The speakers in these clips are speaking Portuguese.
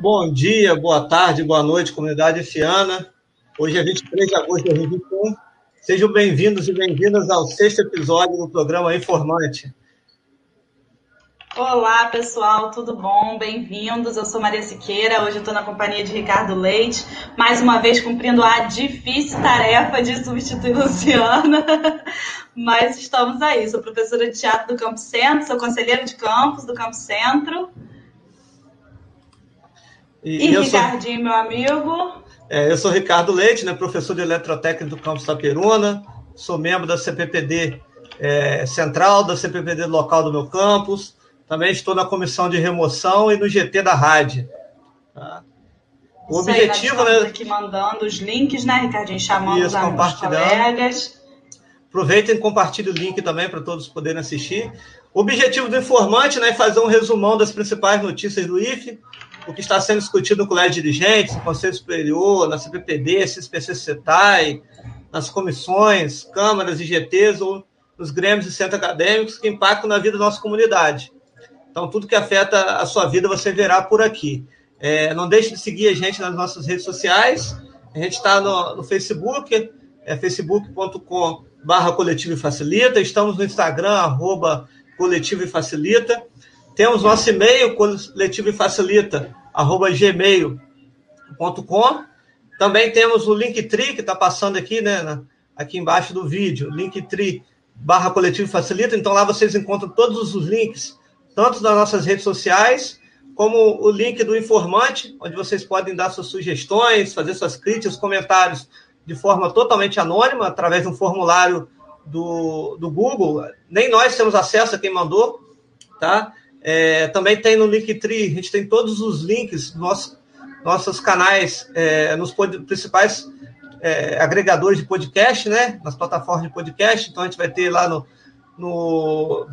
Bom dia, boa tarde, boa noite, comunidade fiana. Hoje é 23 de agosto de 2021. Sejam bem-vindos e bem-vindas ao sexto episódio do programa Informante. Olá, pessoal, tudo bom? Bem-vindos. Eu sou Maria Siqueira. Hoje estou na companhia de Ricardo Leite, mais uma vez cumprindo a difícil tarefa de substituir Luciana. Mas estamos aí. Sou professora de teatro do Campo Centro, sou conselheira de campus do Campo Centro. E, e Ricardinho, sou... meu amigo. É, eu sou Ricardo Leite, né, professor de eletrotécnica do campus Taperuna, sou membro da CPPD é, central, da CPPD local do meu campus, também estou na comissão de remoção e no GT da rádio. Tá? O Isso objetivo, aí, né? aqui mandando os links, né, Ricardinho? Chamando Isso, os colegas. Aproveitem e compartilhem o link também para todos poderem assistir. O objetivo do informante né, é fazer um resumão das principais notícias do IFE, o que está sendo discutido no Colégio de Dirigentes, no Conselho Superior, na CPPD, CSPC CETAI, nas comissões, câmaras e GTs ou nos grêmios e centros acadêmicos que impactam na vida da nossa comunidade. Então, tudo que afeta a sua vida você verá por aqui. É, não deixe de seguir a gente nas nossas redes sociais. A gente está no, no, Facebook, é facebook.com coletivo e facilita. Estamos no Instagram, arroba coletivo e facilita. Temos nosso e-mail, coletivo e facilita, arroba gmail.com. Também temos o Linktree, que está passando aqui, né, aqui embaixo do vídeo, Linktree barra coletivo e facilita. Então lá vocês encontram todos os links tanto nas nossas redes sociais, como o link do informante, onde vocês podem dar suas sugestões, fazer suas críticas, comentários de forma totalmente anônima, através de um formulário do, do Google. Nem nós temos acesso a quem mandou, tá? É, também tem no Linktree, a gente tem todos os links dos nossos, nossos canais é, nos principais é, agregadores de podcast, né? Nas plataformas de podcast. Então a gente vai ter lá no, no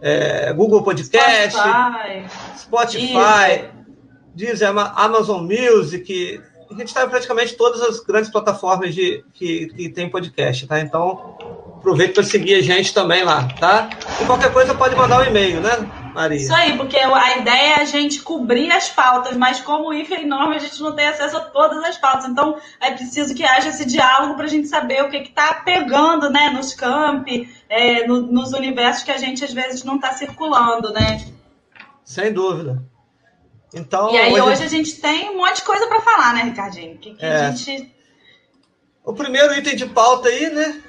é, Google Podcast, Spotify, Spotify Deezer, Amazon Music. A gente está em praticamente todas as grandes plataformas de, que, que tem podcast, tá? Então, aproveite para seguir a gente também lá, tá? E qualquer coisa pode mandar um e-mail, né? Maria. Isso aí, porque a ideia é a gente cobrir as pautas, mas como o IFE é enorme, a gente não tem acesso a todas as pautas. Então, é preciso que haja esse diálogo para a gente saber o que está pegando né, nos campi, é, no, nos universos que a gente às vezes não está circulando, né? Sem dúvida. Então, e aí hoje, hoje a gente tem um monte de coisa para falar, né, Ricardinho? Que, que é. a gente... O primeiro item de pauta aí, né?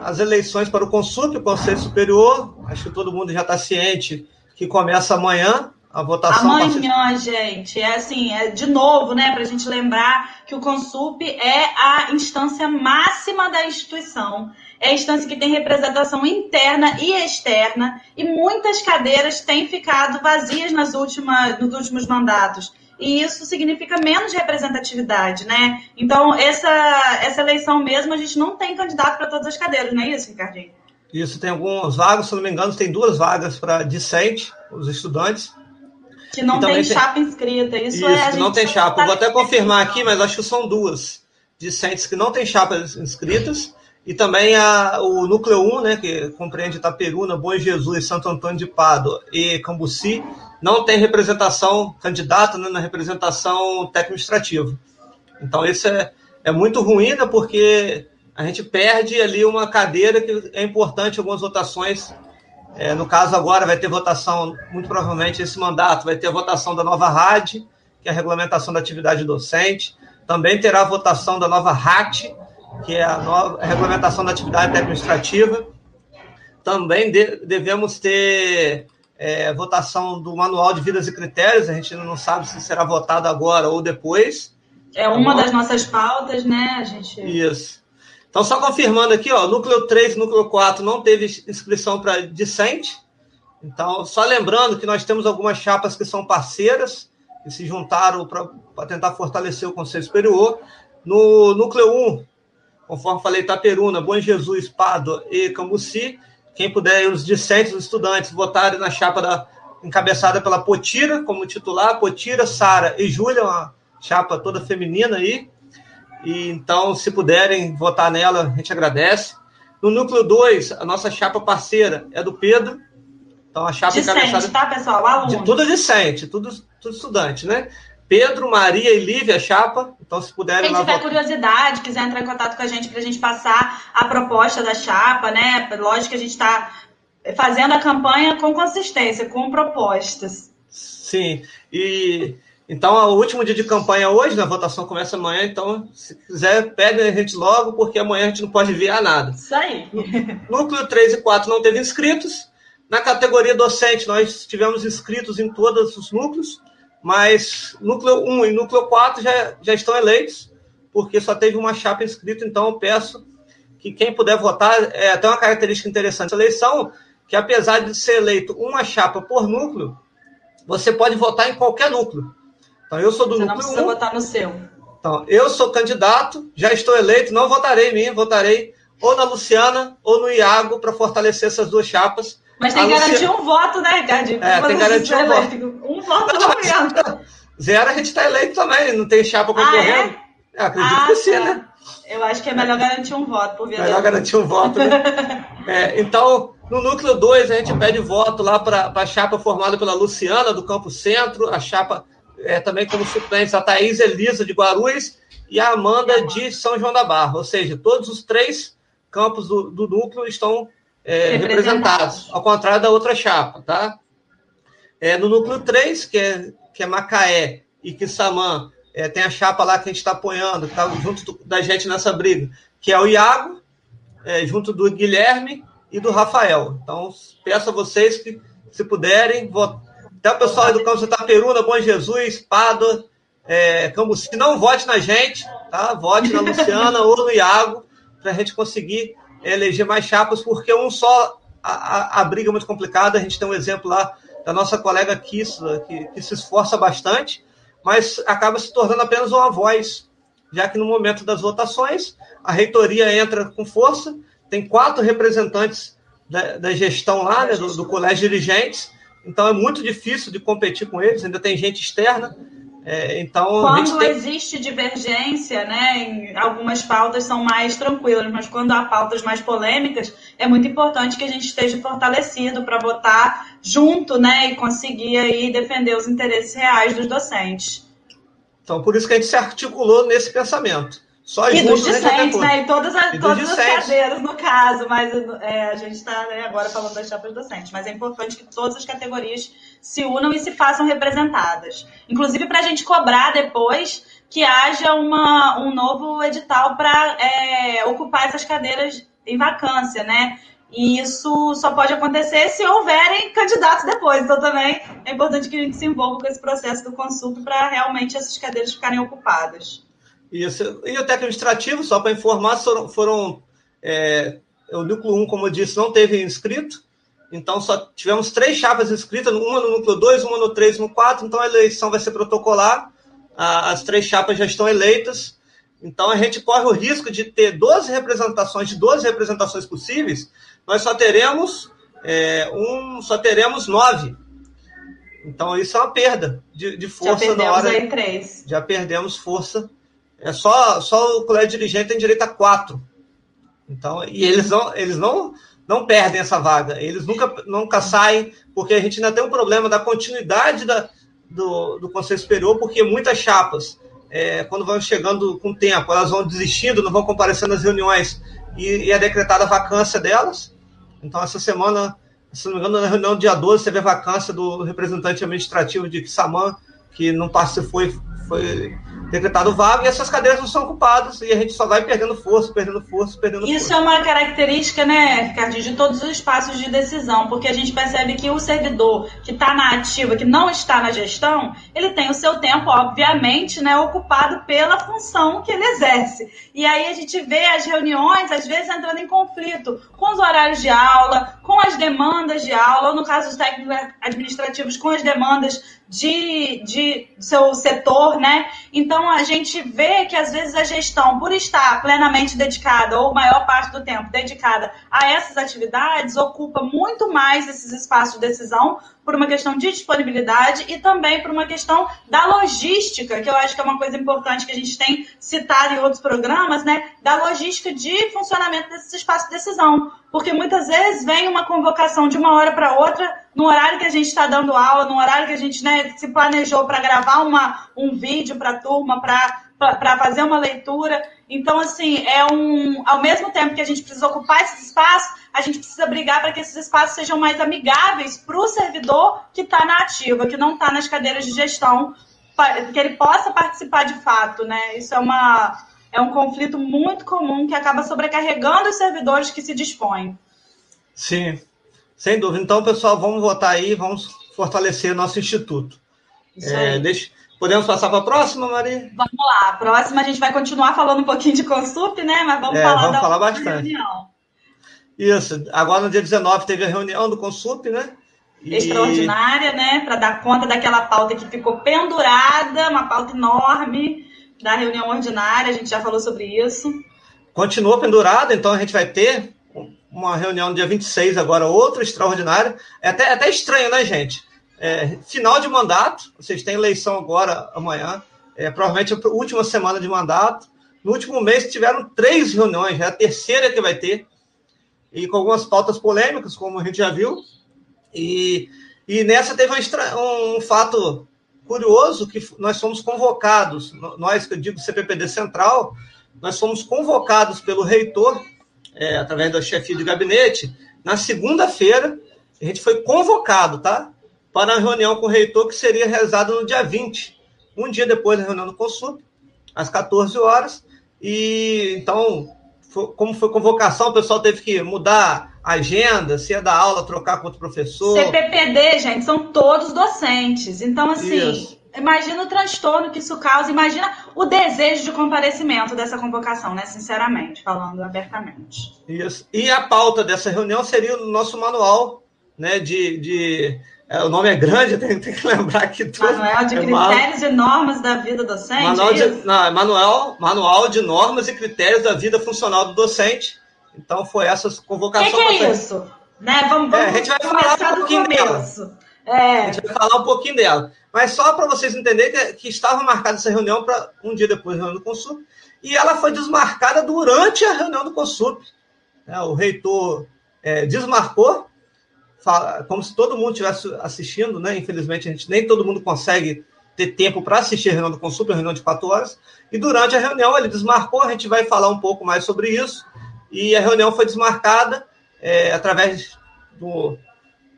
As eleições para o Consul, o Conselho Superior. Acho que todo mundo já está ciente que começa amanhã, a votação. Amanhã, gente, é assim, é de novo, né, para a gente lembrar que o Consup é a instância máxima da instituição. É a instância que tem representação interna e externa, e muitas cadeiras têm ficado vazias nas últimas, nos últimos mandatos. E isso significa menos representatividade, né? Então, essa, essa eleição mesmo, a gente não tem candidato para todas as cadeiras, não é isso, Ricardinho? Isso, tem algumas vagas, se não me engano, tem duas vagas para discente, os estudantes. Que não tem, tem chapa inscrita. Isso, Isso é. Que não tem chapa. Tá Vou até confirmar aqui, mas acho que são duas discentes que não tem chapas inscritas. E também a, o Núcleo 1, né, que compreende Itaperuna, Bom Jesus, Santo Antônio de Pádua e Cambuci, não tem representação candidata né, na representação técnico-administrativa. Então, isso é, é muito ruim, né, porque a gente perde ali uma cadeira que é importante algumas votações. É, no caso, agora vai ter votação, muito provavelmente, esse mandato, vai ter a votação da nova RAD, que é a regulamentação da atividade docente. Também terá a votação da nova RAT, que é a, nova, a regulamentação da atividade administrativa. Também de, devemos ter é, votação do manual de vidas e critérios, a gente não sabe se será votado agora ou depois. É uma das nossas pautas, né? A gente... Isso. Então, só confirmando aqui, ó, núcleo 3 núcleo 4 não teve inscrição para discente. Então, só lembrando que nós temos algumas chapas que são parceiras, que se juntaram para tentar fortalecer o Conselho Superior. No núcleo 1, conforme falei, Itaperuna, Bom Jesus, Pado e Cambuci. Quem puder, os discentes, os estudantes, votarem na chapa da, encabeçada pela Potira como titular, Potira, Sara e Júlia, uma chapa toda feminina aí. E, então, se puderem votar nela, a gente agradece. No núcleo 2, a nossa chapa parceira é do Pedro. Então, a chapa Dicente, encabeçada. tá, pessoal? Aluno. De, tudo discente, tudo, tudo estudante, né? Pedro, Maria e Lívia Chapa. Então, se puderem. Quem tiver curiosidade, quiser entrar em contato com a gente para a gente passar a proposta da chapa, né? Lógico que a gente está fazendo a campanha com consistência, com propostas. Sim. E então, o último dia de campanha hoje, né? a votação começa amanhã, então, se quiser, pede a gente logo, porque amanhã a gente não pode enviar nada. Isso aí. Núcleo 3 e 4 não teve inscritos. Na categoria docente, nós tivemos inscritos em todos os núcleos, mas núcleo 1 e núcleo 4 já, já estão eleitos, porque só teve uma chapa inscrita, então eu peço que quem puder votar, é até uma característica interessante da eleição, que apesar de ser eleito uma chapa por núcleo, você pode votar em qualquer núcleo. Então, eu sou do Você núcleo não precisa 1. votar no seu. Então, eu sou candidato, já estou eleito, não votarei em mim, votarei ou na Luciana ou no Iago para fortalecer essas duas chapas. Mas tem que garantir um voto, né, Ricardinho? É, tem que garantir um voto. Um voto não, não Zero a gente está eleito também, não tem chapa concorrendo. Ah, é? é? acredito ah, que sim, tá. né? Eu acho que é melhor garantir um voto por Melhor garantir um voto, né? é, então, no núcleo 2, a gente pede voto lá para a chapa formada pela Luciana, do Campo Centro, a chapa é, também como suplentes a Thaís Elisa de Guarulhos e a Amanda de São João da Barra. Ou seja, todos os três campos do, do núcleo estão é, representados, ao contrário da outra chapa, tá? É, no núcleo 3, que é, que é Macaé e Quissamã, é, tem a chapa lá que a gente está apoiando, que está junto do, da gente nessa briga, que é o Iago, é, junto do Guilherme e do Rafael. Então, peço a vocês que, se puderem, votar até o pessoal do Campos Itaperuna, Bom Jesus, Pádua, é, Cambuci, não vote na gente, tá? Vote na Luciana ou no Iago, para a gente conseguir eleger mais chapas, porque um só, a, a, a, briga é muito complicada. A gente tem um exemplo lá da nossa colega Kissla, que, que se esforça bastante, mas acaba se tornando apenas uma voz, já que no momento das votações, a reitoria entra com força, tem quatro representantes da, da gestão lá, né, do, do colégio de dirigentes, então é muito difícil de competir com eles, ainda tem gente externa. É, então, quando tem... existe divergência, né, em algumas pautas são mais tranquilas, mas quando há pautas mais polêmicas, é muito importante que a gente esteja fortalecido para votar junto, né, e conseguir aí defender os interesses reais dos docentes. Então, por isso que a gente se articulou nesse pensamento. Só e dos discentes, né? E todas, as, e todas as cadeiras, no caso, mas é, a gente está né, agora falando das chapas docentes. Mas é importante que todas as categorias se unam e se façam representadas. Inclusive para a gente cobrar depois que haja uma, um novo edital para é, ocupar essas cadeiras em vacância, né? E isso só pode acontecer se houverem candidatos depois. Então, também é importante que a gente se envolva com esse processo do consulto para realmente essas cadeiras ficarem ocupadas. Isso. E o técnico administrativo, só para informar, foram, foram é, o núcleo 1, como eu disse, não teve inscrito. Então, só tivemos três chapas inscritas, uma no núcleo 2, uma no 3 e no 4. Então, a eleição vai ser protocolar. As três chapas já estão eleitas. Então, a gente corre o risco de ter 12 representações, de 12 representações possíveis, nós só teremos é, um, só teremos nove. Então, isso é uma perda de, de força na hora. Já perdemos força é só, só o colégio dirigente tem direito a quatro. Então, e eles não, eles não, não perdem essa vaga. Eles nunca, nunca saem, porque a gente ainda tem um problema da continuidade da, do, do Conselho Superior, porque muitas chapas, é, quando vão chegando com o tempo, elas vão desistindo, não vão comparecendo nas reuniões e, e é decretada a vacância delas. Então, essa semana, se não me engano, na reunião do dia 12, teve a vacância do representante administrativo de Xamã, que não participou e foi decretado vago e essas cadeiras não são ocupadas e a gente só vai perdendo força, perdendo força, perdendo Isso força. é uma característica, né, Ricardo, de todos os espaços de decisão, porque a gente percebe que o servidor que está na ativa, que não está na gestão, ele tem o seu tempo, obviamente, né, ocupado pela função que ele exerce. E aí a gente vê as reuniões, às vezes, entrando em conflito com os horários de aula, com as demandas de aula, ou no caso dos técnicos administrativos, com as demandas de, de seu setor, né? Então a gente vê que às vezes a gestão, por estar plenamente dedicada, ou maior parte do tempo dedicada a essas atividades, ocupa muito mais esses espaços de decisão por uma questão de disponibilidade e também por uma questão da logística, que eu acho que é uma coisa importante que a gente tem citado em outros programas, né? Da logística de funcionamento desse espaço de decisão. Porque muitas vezes vem uma convocação de uma hora para outra, no horário que a gente está dando aula, no horário que a gente né, se planejou para gravar uma, um vídeo para a turma, para fazer uma leitura. Então, assim, é um. Ao mesmo tempo que a gente precisa ocupar esses espaços, a gente precisa brigar para que esses espaços sejam mais amigáveis para o servidor que está na ativa, que não está nas cadeiras de gestão, que ele possa participar de fato, né? Isso é uma é um conflito muito comum que acaba sobrecarregando os servidores que se dispõem. Sim, sem dúvida. Então, pessoal, vamos votar aí, vamos fortalecer nosso instituto. É, deixa... Podemos passar para a próxima, Maria? Vamos lá. A próxima a gente vai continuar falando um pouquinho de Consup, né? Mas vamos é, falar vamos da falar bastante. reunião. Isso. Agora, no dia 19, teve a reunião do Consup, né? E... Extraordinária, né? Para dar conta daquela pauta que ficou pendurada, uma pauta enorme da reunião ordinária, a gente já falou sobre isso. Continua pendurada, então a gente vai ter uma reunião no dia 26 agora, outra extraordinária. É até, é até estranho, né, gente? É, final de mandato, vocês têm eleição agora, amanhã, é, provavelmente a última semana de mandato. No último mês tiveram três reuniões, é a terceira que vai ter e com algumas pautas polêmicas, como a gente já viu. E, e nessa teve um, um fato curioso que nós fomos convocados, nós que eu digo CPPD Central, nós fomos convocados pelo reitor, é, através da chefia de gabinete, na segunda-feira, a gente foi convocado, tá? Para a reunião com o reitor que seria realizada no dia 20, um dia depois da reunião do Consul, às 14 horas. E então como foi convocação, o pessoal teve que mudar agenda, se ia dar aula, trocar com outro professor. CPPD, gente, são todos docentes. Então, assim, isso. imagina o transtorno que isso causa, imagina o desejo de comparecimento dessa convocação, né? Sinceramente, falando abertamente. Isso. E a pauta dessa reunião seria o nosso manual né, de, de é, o nome é grande, tem, tem que lembrar que tudo. Manual de é critérios e normas da vida docente. Manual de, não, é manual, manual de normas e critérios da vida funcional do docente. Então foi essa convocação. O que, que, é isso? Né? Vamos, vamos é, a gente vai falar um pouquinho dela. É. A gente vai falar um pouquinho dela. Mas só para vocês entenderem que, que, estava marcada essa reunião para um dia depois da reunião do Consul. E ela foi desmarcada durante a reunião do Consul. É, o reitor é, desmarcou como se todo mundo estivesse assistindo, né? Infelizmente, a gente nem todo mundo consegue ter tempo para assistir a reunião do Consul, a reunião de quatro horas. E durante a reunião ele desmarcou, a gente vai falar um pouco mais sobre isso. E a reunião foi desmarcada é, através do,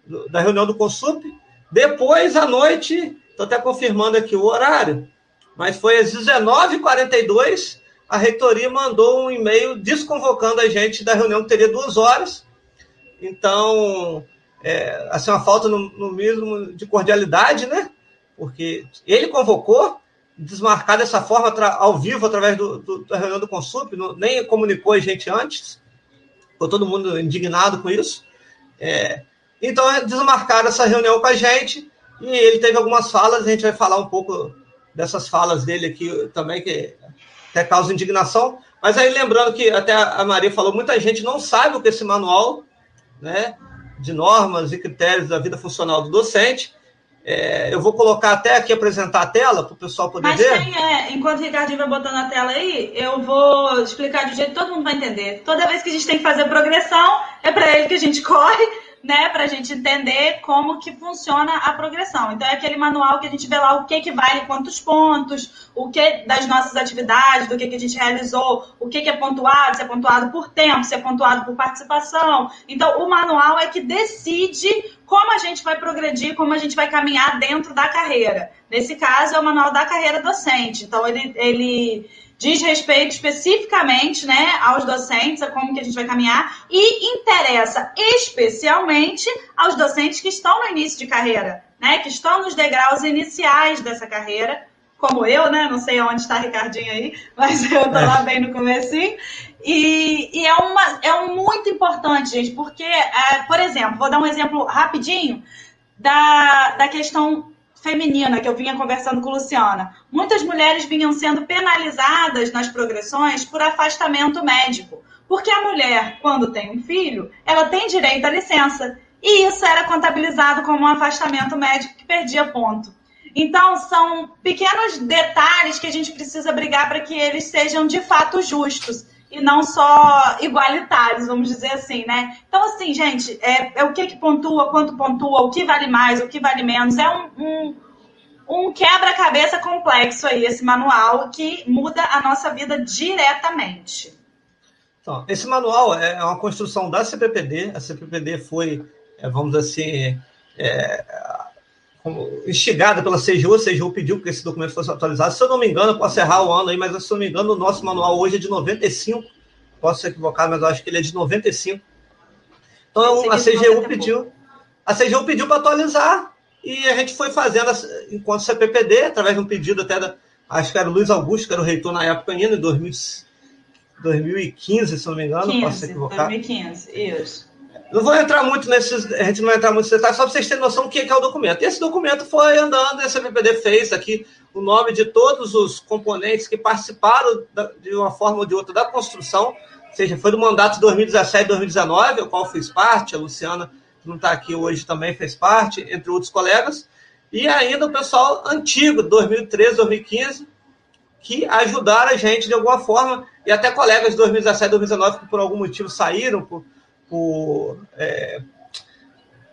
do, da reunião do Consup. Depois, à noite, estou até confirmando aqui o horário, mas foi às 19h42, a reitoria mandou um e-mail desconvocando a gente da reunião que teria duas horas. Então, é, assim, uma falta no, no mínimo de cordialidade, né? Porque ele convocou, desmarcar dessa forma, ao vivo, através do, do, da reunião do Consup, não, nem comunicou a gente antes, ficou todo mundo indignado com isso. É, então, desmarcaram essa reunião com a gente, e ele teve algumas falas, a gente vai falar um pouco dessas falas dele aqui também, que até causa indignação. Mas aí, lembrando que até a Maria falou, muita gente não sabe o que é esse manual, né? de normas e critérios da vida funcional do docente. É, eu vou colocar até aqui apresentar a tela para o pessoal poder Mas ver. Tem, é, enquanto o Ricardinho vai botando a tela aí, eu vou explicar de jeito que todo mundo vai entender. Toda vez que a gente tem que fazer progressão, é para ele que a gente corre né, para a gente entender como que funciona a progressão. Então é aquele manual que a gente vê lá o que que vale quantos pontos, o que das nossas atividades, do que que a gente realizou, o que que é pontuado, se é pontuado por tempo, se é pontuado por participação. Então o manual é que decide como a gente vai progredir, como a gente vai caminhar dentro da carreira. Nesse caso é o manual da carreira docente. Então ele, ele diz respeito especificamente né, aos docentes, a como que a gente vai caminhar, e interessa especialmente aos docentes que estão no início de carreira, né, que estão nos degraus iniciais dessa carreira, como eu, né? Não sei onde está Ricardinho aí, mas eu tô lá bem no comecinho. E, e é, uma, é um muito importante, gente, porque, é, por exemplo, vou dar um exemplo rapidinho da, da questão feminina que eu vinha conversando com Luciana. Muitas mulheres vinham sendo penalizadas nas progressões por afastamento médico. Porque a mulher, quando tem um filho, ela tem direito à licença. e isso era contabilizado como um afastamento médico que perdia ponto. Então, são pequenos detalhes que a gente precisa brigar para que eles sejam de fato justos e não só igualitários, vamos dizer assim, né? Então, assim, gente, é, é o que, que pontua, quanto pontua, o que vale mais, o que vale menos. É um, um, um quebra-cabeça complexo aí, esse manual, que muda a nossa vida diretamente. Então, esse manual é uma construção da CPPD. A CPPD foi, é, vamos dizer assim, é, instigada pela CGU, a CGU pediu que esse documento fosse atualizado. Se eu não me engano, posso errar o ano aí, mas se eu não me engano, o nosso manual hoje é de 95. Posso ser equivocado, mas eu acho que ele é de 95. Então a CGU pediu. A CGU pediu para atualizar e a gente foi fazendo enquanto CPPD, através de um pedido até da. Acho que era o Luiz Augusto, que era o reitor na época ainda, em 2000, 2015, se não me engano, 15, posso ser equivocado. 2015, isso. Não vou entrar muito nesses, a gente não vai entrar muito nesses detalhes, só para vocês terem noção do que é o documento. Esse documento foi andando, esse MPD fez aqui o nome de todos os componentes que participaram da, de uma forma ou de outra da construção, ou seja, foi do mandato de 2017 2019, o qual fiz parte, a Luciana, que não está aqui hoje, também fez parte, entre outros colegas, e ainda o pessoal antigo, 2013, 2015, que ajudaram a gente de alguma forma, e até colegas de 2017, 2019 que por algum motivo saíram, por por é,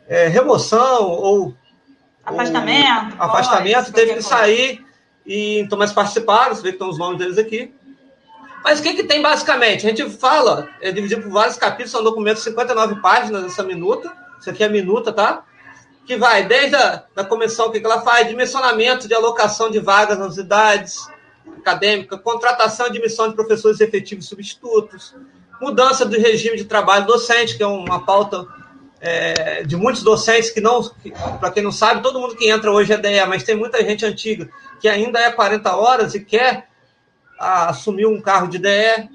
é, remoção ou afastamento, ou, afastamento teve que sair e então mais participaram, você vê que estão os nomes deles aqui. Mas o que, que tem basicamente? A gente fala, é dividido por vários capítulos, são documentos de 59 páginas essa minuta. Isso aqui é a minuta, tá? Que vai desde a da comissão, o que, que ela faz? Dimensionamento de alocação de vagas nas unidades acadêmicas, contratação e admissão de professores efetivos substitutos, mudança do regime de trabalho docente, que é uma pauta é, de muitos docentes que não, que, para quem não sabe, todo mundo que entra hoje é DEA, mas tem muita gente antiga que ainda é 40 horas e quer a, assumir um carro de DE,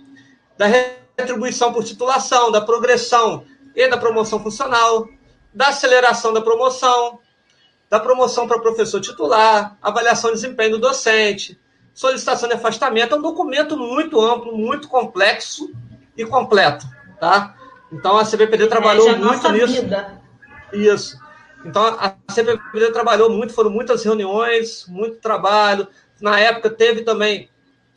da retribuição por titulação, da progressão e da promoção funcional, da aceleração da promoção, da promoção para professor titular, avaliação de desempenho do docente, solicitação de afastamento. É um documento muito amplo, muito complexo, e completo, tá? Então a CBPD trabalhou é, muito nisso. Vida. Isso. Então a CBPD trabalhou muito, foram muitas reuniões, muito trabalho. Na época teve também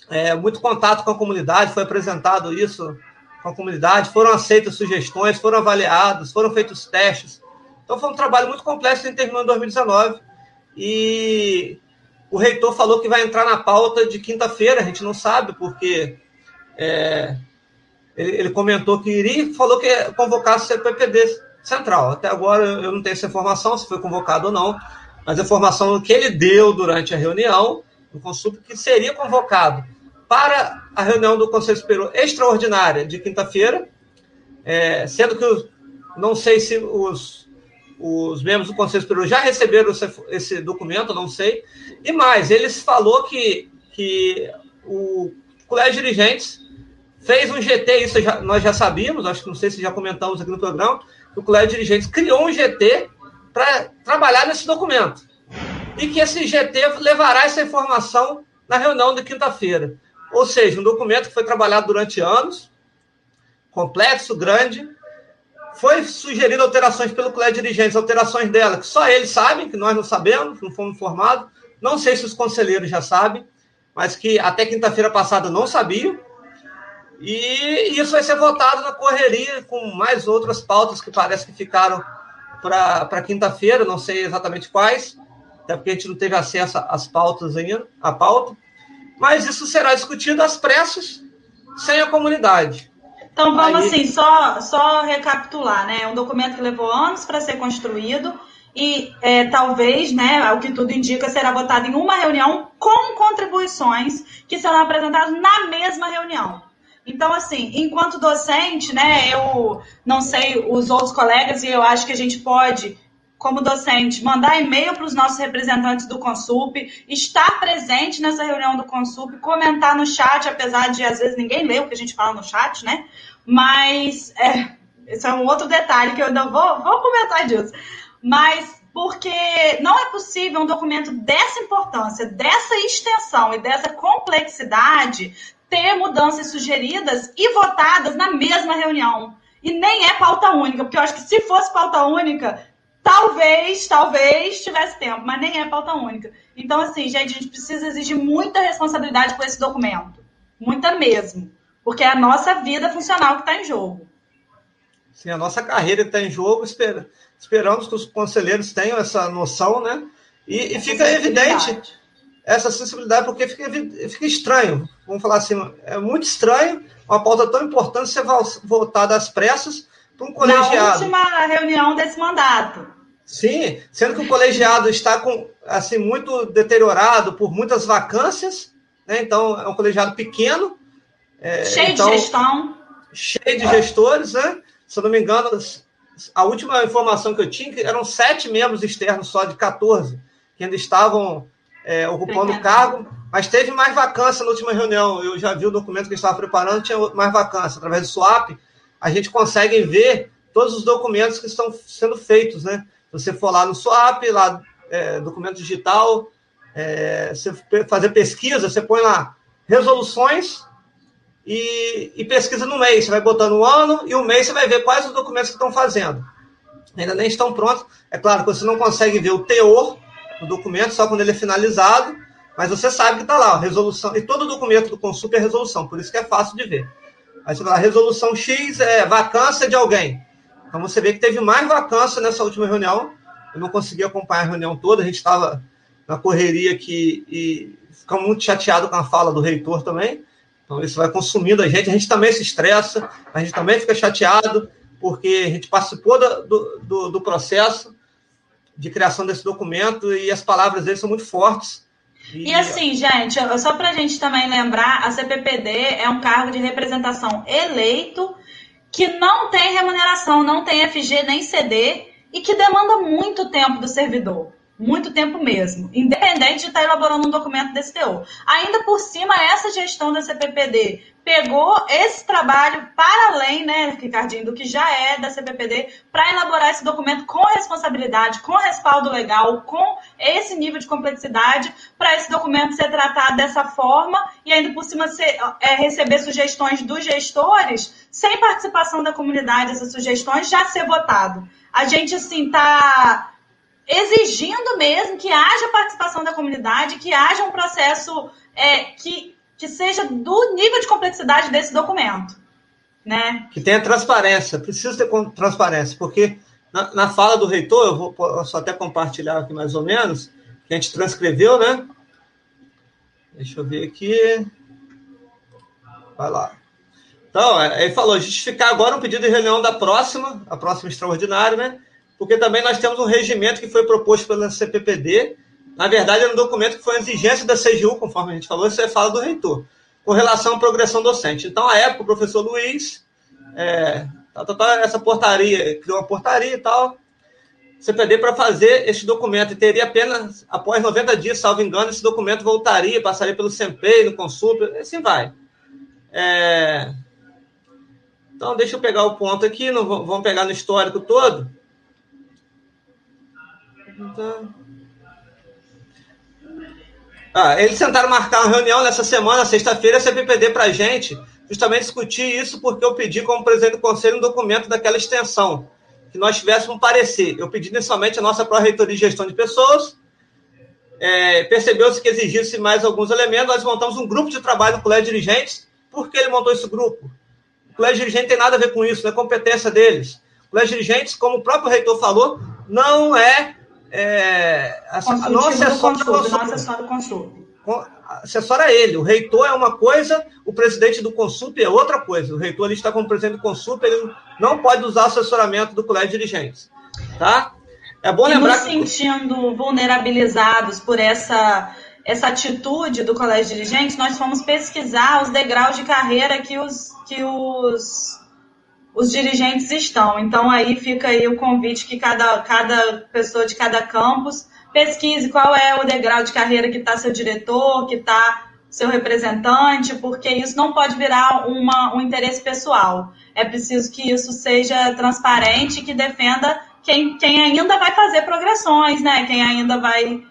é, muito contato com a comunidade, foi apresentado isso com a comunidade, foram aceitas sugestões, foram avaliados, foram feitos testes. Então foi um trabalho muito complexo que terminou em 2019 e o reitor falou que vai entrar na pauta de quinta-feira, a gente não sabe porque é, ele, ele comentou que iria e falou que convocar a CPPD central. Até agora eu não tenho essa informação, se foi convocado ou não, mas a informação que ele deu durante a reunião do Consul que seria convocado para a reunião do Conselho Superior extraordinária de quinta-feira, é, sendo que não sei se os, os membros do Conselho Superior já receberam esse, esse documento, não sei. E mais, eles falou que, que o colégio de dirigentes fez um GT, isso já, nós já sabíamos, acho que não sei se já comentamos aqui no programa, o Colégio de Dirigentes criou um GT para trabalhar nesse documento. E que esse GT levará essa informação na reunião de quinta-feira. Ou seja, um documento que foi trabalhado durante anos, complexo, grande. Foi sugerido alterações pelo Colégio de Dirigentes, alterações dela, que só eles sabem, que nós não sabemos, não fomos informados. Não sei se os conselheiros já sabem, mas que até quinta-feira passada não sabiam e isso vai ser votado na correria com mais outras pautas que parece que ficaram para quinta-feira, não sei exatamente quais, até porque a gente não teve acesso às pautas ainda, à pauta. Mas isso será discutido às pressas, sem a comunidade. Então vamos Aí... assim, só, só recapitular, né? É um documento que levou anos para ser construído e é, talvez, né, ao que tudo indica, será votado em uma reunião com contribuições que serão apresentadas na mesma reunião. Então, assim, enquanto docente, né, eu não sei os outros colegas e eu acho que a gente pode, como docente, mandar e-mail para os nossos representantes do Consup, estar presente nessa reunião do Consup, comentar no chat, apesar de às vezes ninguém ler o que a gente fala no chat, né? Mas é, esse é um outro detalhe que eu não vou, vou comentar disso. Mas porque não é possível um documento dessa importância, dessa extensão e dessa complexidade ter mudanças sugeridas e votadas na mesma reunião. E nem é pauta única, porque eu acho que se fosse pauta única, talvez, talvez tivesse tempo, mas nem é pauta única. Então, assim, gente, a gente precisa exigir muita responsabilidade com esse documento. Muita mesmo. Porque é a nossa vida funcional que está em jogo. Sim, a nossa carreira está em jogo. Espera, esperamos que os conselheiros tenham essa noção, né? E, e fica evidente essa sensibilidade, porque fica, fica estranho. Vamos falar assim, é muito estranho uma pauta tão importante ser votada às pressas para um colegiado. Na última reunião desse mandato. Sim, sendo que o colegiado está com, assim, muito deteriorado por muitas vacâncias, né? então é um colegiado pequeno. É, cheio então, de gestão. Cheio de gestores, né? Se eu não me engano, a última informação que eu tinha eram sete membros externos só de 14 que ainda estavam é, ocupando o cargo, mas teve mais vacância na última reunião. Eu já vi o documento que estava preparando, tinha mais vacância. Através do SWAP, a gente consegue ver todos os documentos que estão sendo feitos, né? Se você for lá no SWAP, lá, é, documento digital, é, você fazer pesquisa, você põe lá resoluções e, e, pesquisa no mês. Você vai botando o ano e o mês você vai ver quais os documentos que estão fazendo. Ainda nem estão prontos. É claro que você não consegue ver o teor do documento só quando ele é finalizado, mas você sabe que está lá, a resolução. E todo documento do Consulta é resolução, por isso que é fácil de ver. Aí você fala, resolução X é vacância de alguém. Então você vê que teve mais vacância nessa última reunião. Eu não consegui acompanhar a reunião toda, a gente estava na correria aqui e ficamos muito chateado com a fala do reitor também. Então isso vai consumindo a gente, a gente também se estressa, a gente também fica chateado, porque a gente participou do, do, do processo de criação desse documento e as palavras dele são muito fortes. E, e assim, gente, só para a gente também lembrar, a CPPD é um cargo de representação eleito que não tem remuneração, não tem FG nem CD e que demanda muito tempo do servidor. Muito tempo mesmo, independente de estar elaborando um documento desse teor. Ainda por cima, essa gestão da CPPD pegou esse trabalho para além, né, Ricardinho, do que já é da CPPD, para elaborar esse documento com responsabilidade, com respaldo legal, com esse nível de complexidade, para esse documento ser tratado dessa forma e ainda por cima ser, é, receber sugestões dos gestores, sem participação da comunidade, essas sugestões já ser votado. A gente, assim, está exigindo mesmo que haja participação da comunidade, que haja um processo é, que que seja do nível de complexidade desse documento. Né? Que tenha transparência, precisa ter transparência, porque na, na fala do reitor, eu vou posso até compartilhar aqui mais ou menos, que a gente transcreveu, né? Deixa eu ver aqui. Vai lá. Então, é, ele falou, justificar agora um pedido de reunião da próxima, a próxima extraordinária, né? Porque também nós temos um regimento que foi proposto pela CPPD, na verdade, era um documento que foi uma exigência da CGU, conforme a gente falou, é fala do reitor, com relação à progressão docente. Então, à época, o professor Luiz, é, tá, tá, tá, essa portaria, criou uma portaria e tal, CPD para fazer este documento, e teria apenas, após 90 dias, salvo engano, esse documento voltaria, passaria pelo SEMPEI, no Consulta, assim vai. É... Então, deixa eu pegar o ponto aqui, não vamos pegar no histórico todo. Então... Ah, eles tentaram marcar uma reunião nessa semana, sexta-feira, a CPPD para a gente, justamente discutir isso, porque eu pedi como presidente do conselho um documento daquela extensão, que nós tivéssemos um parecer. Eu pedi inicialmente a nossa pró-reitoria de gestão de pessoas, é, percebeu-se que exigisse mais alguns elementos, nós montamos um grupo de trabalho no colégio de dirigentes. Por que ele montou esse grupo? O colégio de dirigente tem nada a ver com isso, não é competência deles. O colégio de dirigentes, como o próprio reitor falou, não é é, não assessora o consulta. Assessora ele. O reitor é uma coisa, o presidente do consulta é outra coisa. O reitor ali está como presidente do consulta, ele não pode usar assessoramento do colégio de dirigentes. Tá? É bom e lembrar. Nos sentindo vulnerabilizados por essa, essa atitude do colégio de dirigentes, nós fomos pesquisar os degraus de carreira que os, que os os dirigentes estão. Então aí fica aí o convite que cada, cada pessoa de cada campus pesquise qual é o degrau de carreira que está seu diretor, que está seu representante, porque isso não pode virar uma, um interesse pessoal. É preciso que isso seja transparente, que defenda quem, quem ainda vai fazer progressões, né? Quem ainda vai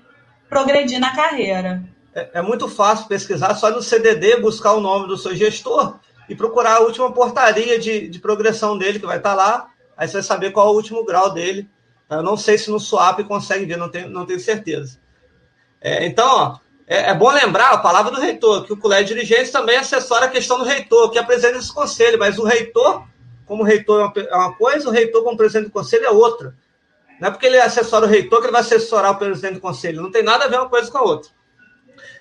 progredir na carreira. É, é muito fácil pesquisar só no CDD, buscar o nome do seu gestor e procurar a última portaria de, de progressão dele, que vai estar lá. Aí você vai saber qual é o último grau dele. Eu não sei se no swap consegue ver, não tenho, não tenho certeza. É, então, ó, é, é, bom lembrar a palavra do reitor, que o colégio de dirigentes também assessora a questão do reitor, que é presidente conselho, mas o reitor, como reitor é uma, é uma coisa, o reitor como presidente do conselho é outra. Não é porque ele assessora o reitor que ele vai assessorar o presidente do conselho. Não tem nada a ver uma coisa com a outra.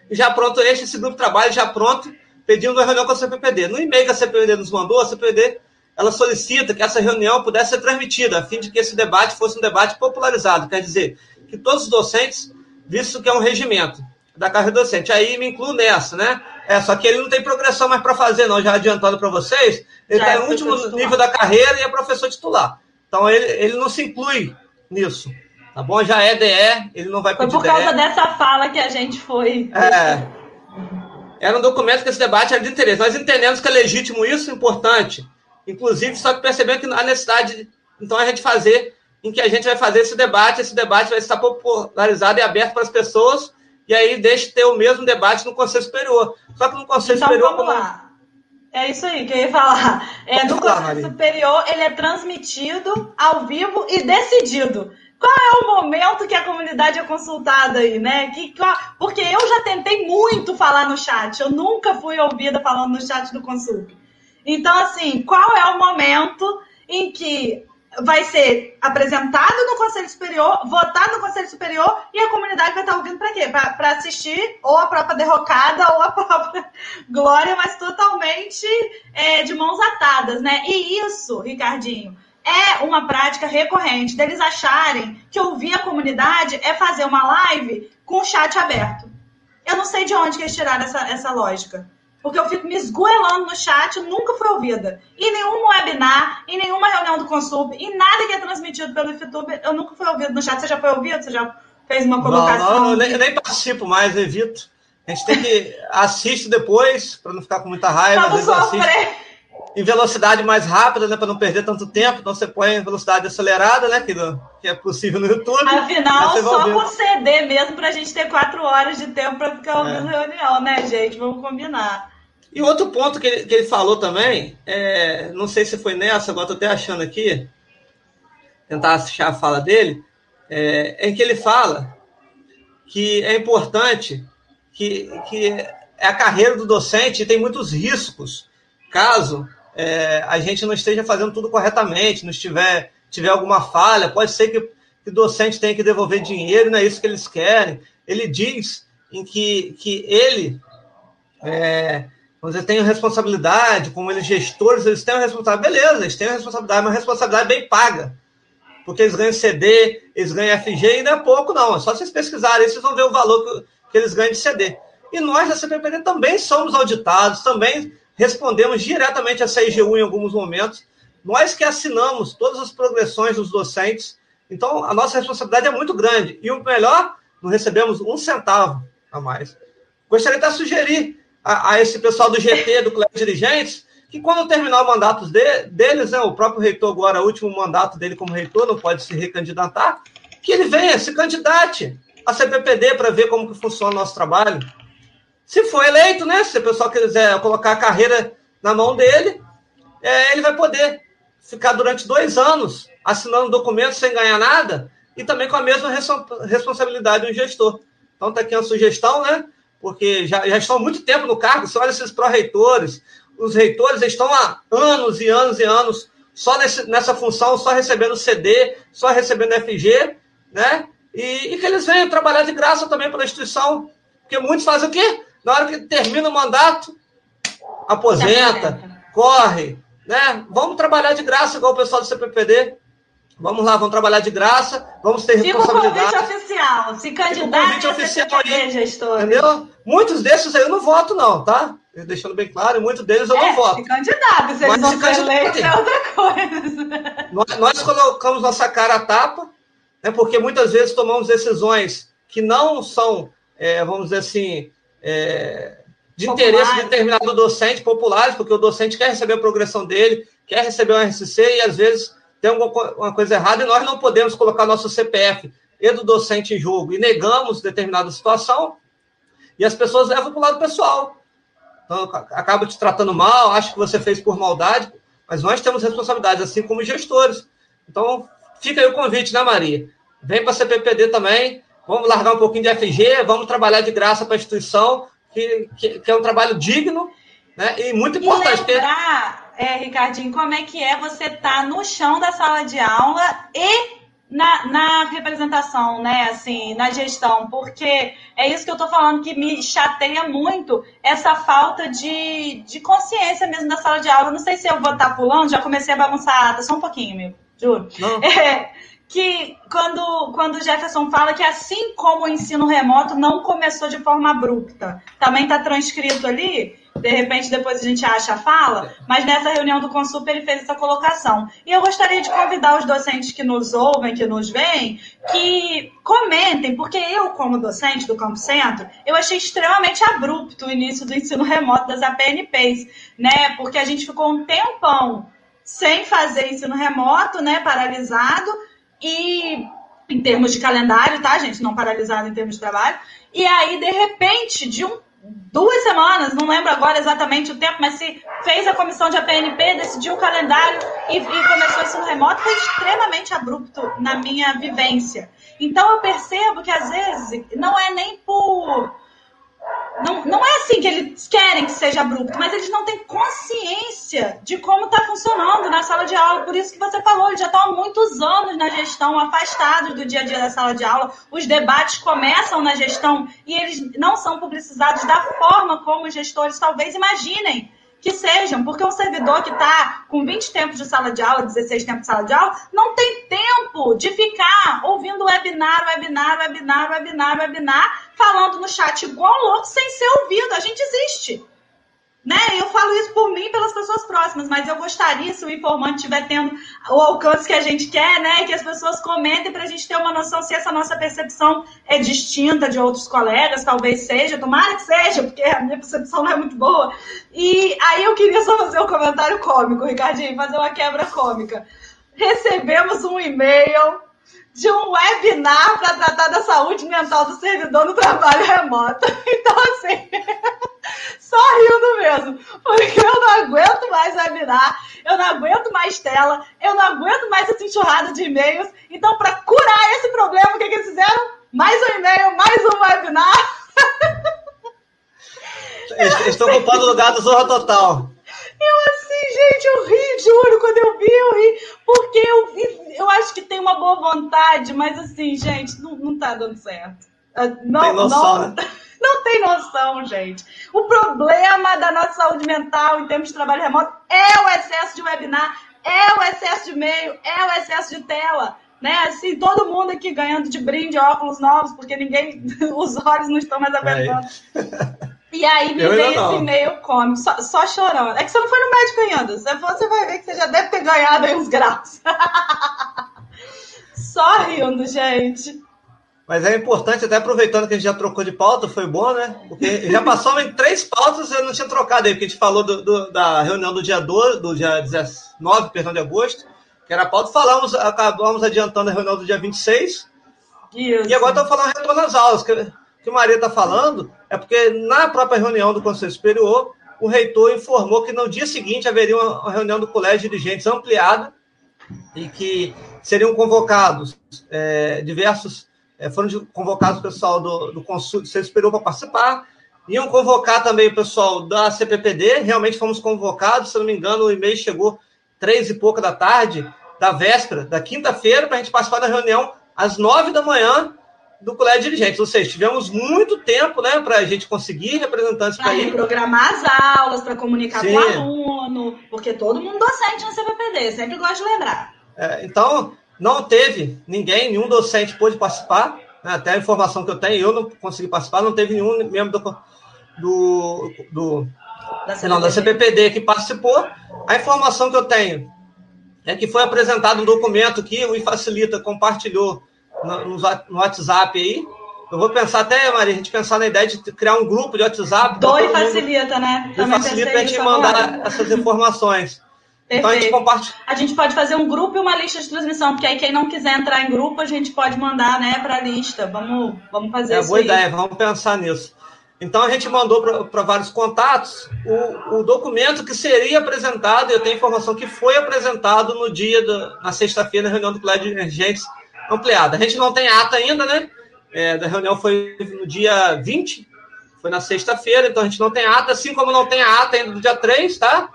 E já pronto, este, esse grupo de trabalho já pronto, pedindo uma reunião com a CPPD. No e-mail que a CPPD nos mandou, a CPPD ela solicita que essa reunião pudesse ser transmitida, a fim de que esse debate fosse um debate popularizado. Quer dizer, que todos os docentes, visto que é um regimento da carreira docente, aí me incluo nessa, né? É, só que ele não tem progressão mais para fazer, não, já adiantando para vocês, ele está é no último titular. nível da carreira e é professor titular. Então, ele, ele não se inclui nisso. Tá bom? Já é DE, ele não vai pedir Foi por causa DE. dessa fala que a gente foi. É. Era um documento que esse debate era de interesse. Nós entendemos que é legítimo isso, importante. Inclusive, só que percebemos que há necessidade, então, a gente fazer, em que a gente vai fazer esse debate, esse debate vai estar popularizado e aberto para as pessoas, e aí deixa de ter o mesmo debate no Conselho Superior. Só que no Conselho então, Superior. Vamos como... lá. É isso aí que eu ia falar. É, no Conselho Superior, ele é transmitido ao vivo e decidido. Qual é o momento que a comunidade é consultada aí, né? Que, porque eu já tentei muito falar no chat, eu nunca fui ouvida falando no chat do Consul. Então, assim, qual é o momento em que vai ser apresentado no Conselho Superior, votado no Conselho Superior e a comunidade vai estar ouvindo para quê? Para assistir ou a própria derrocada ou a própria glória, mas totalmente é, de mãos atadas, né? E isso, Ricardinho, é uma prática recorrente deles acharem que ouvir a comunidade é fazer uma live com o chat aberto. Eu não sei de onde que eles tiraram essa, essa lógica. Porque eu fico me esgoelando no chat, nunca fui ouvida. Em nenhum webinar, em nenhuma reunião do Consub, em nada que é transmitido pelo YouTube, eu nunca fui ouvida no chat. Você já foi ouvido? Você já fez uma colocação? Não, não eu, nem, eu nem participo mais, evito. A gente tem que assistir depois, para não ficar com muita raiva. Vamos sofrer. Em velocidade mais rápida, né, para não perder tanto tempo. Então você põe em velocidade acelerada, né, que, que é possível no YouTube. Afinal, só por CD mesmo, para a gente ter quatro horas de tempo para ficar ouvindo é. reunião, né, gente? Vamos combinar. E outro ponto que ele, que ele falou também, é, não sei se foi nessa, agora estou até achando aqui, tentar achar a fala dele, é, em que ele fala que é importante que, que é a carreira do docente tem muitos riscos, caso é, a gente não esteja fazendo tudo corretamente, não estiver tiver alguma falha, pode ser que, o docente tenha que devolver dinheiro, não é isso que eles querem. Ele diz em que, que ele é, dizer, tem responsabilidade, como eles gestores, eles têm uma responsabilidade, beleza, eles têm uma responsabilidade, uma responsabilidade bem paga. Porque eles ganham CD, eles ganham FG, e não é pouco, não. É só vocês pesquisarem, vocês vão ver o valor que, que eles ganham de CD. E nós da CPPD também somos auditados, também respondemos diretamente a CIGU em alguns momentos. Nós que assinamos todas as progressões dos docentes. Então, a nossa responsabilidade é muito grande. E o melhor, não recebemos um centavo a mais. Gostaria de sugerir a, a, esse pessoal do GT, do Colégio de Dirigentes, que quando terminar o mandato de, deles, né, o próprio reitor agora, o último mandato dele como reitor, não pode se recandidatar, que ele venha, se candidate a CPPD para ver como que funciona o nosso trabalho. Se for eleito, né, se o pessoal quiser colocar a carreira na mão dele, é, ele vai poder ficar durante dois anos assinando documentos sem ganhar nada e também com a mesma responsabilidade do gestor. Então, está aqui uma sugestão, né? porque já, já estão muito tempo no cargo, você olha esses pró-reitores, os reitores estão há anos e anos e anos só nesse, nessa função, só recebendo CD, só recebendo FG, né? E, e, que eles venham trabalhar de graça também pela instituição, porque muitos fazem o quê? Na hora que termina o mandato, aposenta, corre, né? Vamos trabalhar de graça, igual o pessoal do CPPD. Vamos lá, vamos trabalhar de graça, vamos ter Fica responsabilidade. Fica o convite oficial, se candidato convite oficial aí, gestor. Entendeu? Muitos desses aí eu não voto não, tá? Deixando bem claro, muitos deles eu é, não voto. Se candidato, se eles vão ser eleitos é outra coisa. Nós, nós colocamos nossa cara a tapa, né, porque muitas vezes tomamos decisões que não são, é, vamos dizer assim, é, de populares. interesse de determinado docente, populares, porque o docente quer receber a progressão dele, quer receber o RCC e às vezes tem alguma coisa errada e nós não podemos colocar nosso CPF e do docente em jogo e negamos determinada situação e as pessoas levam para o lado pessoal. então acaba te tratando mal, acha que você fez por maldade, mas nós temos responsabilidade, assim como gestores. Então, fica aí o convite, né, Maria? Vem para a CPPD também, vamos largar um pouquinho de FG, vamos trabalhar de graça para a instituição, que, que, que, é um trabalho digno né, e muito importante. E lembrar, é, Ricardinho, como é que é você estar tá no chão da sala de aula e na, na, representação, né, assim, na gestão, porque é isso que eu tô falando que me chateia muito, essa falta de, de consciência mesmo da sala de aula. Não sei se eu vou estar tá pulando, já comecei a bagunçar, só um pouquinho, meu, juro. É, que quando, quando o Jefferson fala que assim como o ensino remoto não começou de forma abrupta, também está transcrito ali, de repente depois a gente acha a fala, mas nessa reunião do Consup ele fez essa colocação. E eu gostaria de convidar os docentes que nos ouvem, que nos veem, que comentem, porque eu, como docente do Campo Centro, eu achei extremamente abrupto o início do ensino remoto das APNPs, né? Porque a gente ficou um tempão sem fazer ensino remoto, né, paralisado, e em termos de calendário, tá, gente? Não paralisado em termos de trabalho. E aí, de repente, de um, duas semanas, não lembro agora exatamente o tempo, mas se fez a comissão de APNP, decidiu o calendário e, e começou no remoto, foi extremamente abrupto na minha vivência. Então eu percebo que às vezes não é nem por não, não é assim que eles querem que seja abrupto, mas eles não têm consciência de como está funcionando na sala de aula. Por isso que você falou, eles já estão há muitos anos na gestão, afastados do dia a dia da sala de aula. Os debates começam na gestão e eles não são publicizados da forma como os gestores talvez imaginem que sejam, porque um servidor que está com 20 tempos de sala de aula, 16 tempos de sala de aula, não tem tempo de ficar ouvindo webinar, webinar, webinar, webinar, webinar, falando no chat igual louco sem ser ouvido. A gente existe. Né? Eu falo isso por mim e pelas pessoas próximas, mas eu gostaria, se o informante estiver tendo o alcance que a gente quer, né? Que as pessoas comentem para a gente ter uma noção se essa nossa percepção é distinta de outros colegas, talvez seja, tomara que seja, porque a minha percepção não é muito boa. E aí eu queria só fazer um comentário cômico, Ricardinho, fazer uma quebra cômica. Recebemos um e-mail de um webinar para tratar da saúde mental do servidor no trabalho remoto. Então, assim, só rindo mesmo, porque eu não aguento mais webinar, eu não aguento mais tela, eu não aguento mais essa enxurrada de e-mails. Então, para curar esse problema, o que, que eles fizeram? Mais um e-mail, mais um webinar. Estão ocupando o lugar do Zorra Total. Eu assim, gente, eu ri, juro, quando eu vi, eu ri, porque eu vi, eu acho que tem uma boa vontade, mas assim, gente, não, não tá dando certo. Ah, não, tem noção, não, né? não tem noção, gente. O problema da nossa saúde mental em termos de trabalho remoto é o excesso de webinar, é o excesso de e-mail, é o excesso de tela né? Assim, todo mundo aqui ganhando de brinde óculos novos, porque ninguém, os olhos não estão mais aguentando. É. E aí me eu veio esse e-mail cômico, só, só, chorando. É que você não foi no médico ainda. Você, você vai ver que você já deve ter ganhado aí uns graus. só rindo, gente. Mas é importante, até aproveitando que a gente já trocou de pauta, foi bom, né? Porque já passou em três pautas eu não tinha trocado aí, porque a gente falou do, do, da reunião do dia 12, do dia 19, perdão, de agosto, que era a pauta, falamos, acabamos adiantando a reunião do dia 26. Isso. E agora estamos falando retorno às aulas. Que, que Maria está falando é porque na própria reunião do Conselho Superior, o reitor informou que no dia seguinte haveria uma reunião do Colégio de Dirigentes ampliada e que seriam convocados é, diversos, é, foram convocados o pessoal do, do Conselho Superior para participar, iam convocar também o pessoal da CPPD, realmente fomos convocados, se não me engano, o e-mail chegou três e pouca da tarde, da véspera, da quinta-feira, para a gente participar da reunião às nove da manhã, do colégio de dirigentes. Ou seja, tivemos muito tempo né, para a gente conseguir representantes para ir. programar as aulas, para comunicar Sim. com o aluno, porque todo mundo docente no CPPD, sempre gosto de lembrar. É, então, não teve ninguém, nenhum docente pôde participar. Né, até a informação que eu tenho, eu não consegui participar, não teve nenhum membro do, do, do da, CPPD. Não, da CPPD que participou. A informação que eu tenho é que foi apresentado um documento que o Facilita compartilhou no, no WhatsApp aí. Eu vou pensar até, Maria, a gente pensar na ideia de criar um grupo de WhatsApp. Doi facilita, né? Também facilita a gente mandar essas informações. Então a gente compartilha. A gente pode fazer um grupo e uma lista de transmissão, porque aí quem não quiser entrar em grupo, a gente pode mandar né, para a lista. Vamos, vamos fazer é, isso. Boa aí. ideia, vamos pensar nisso. Então a gente mandou para vários contatos o, o, documento que seria apresentado, eu tenho informação que foi apresentado no dia, do, na sexta-feira, na reunião do Colégio de Emergentes ampliada. A gente não tem ata ainda, né? É, da reunião foi no dia 20, foi na sexta-feira, então a gente não tem ata, assim como não tem ata ainda do dia 3, tá?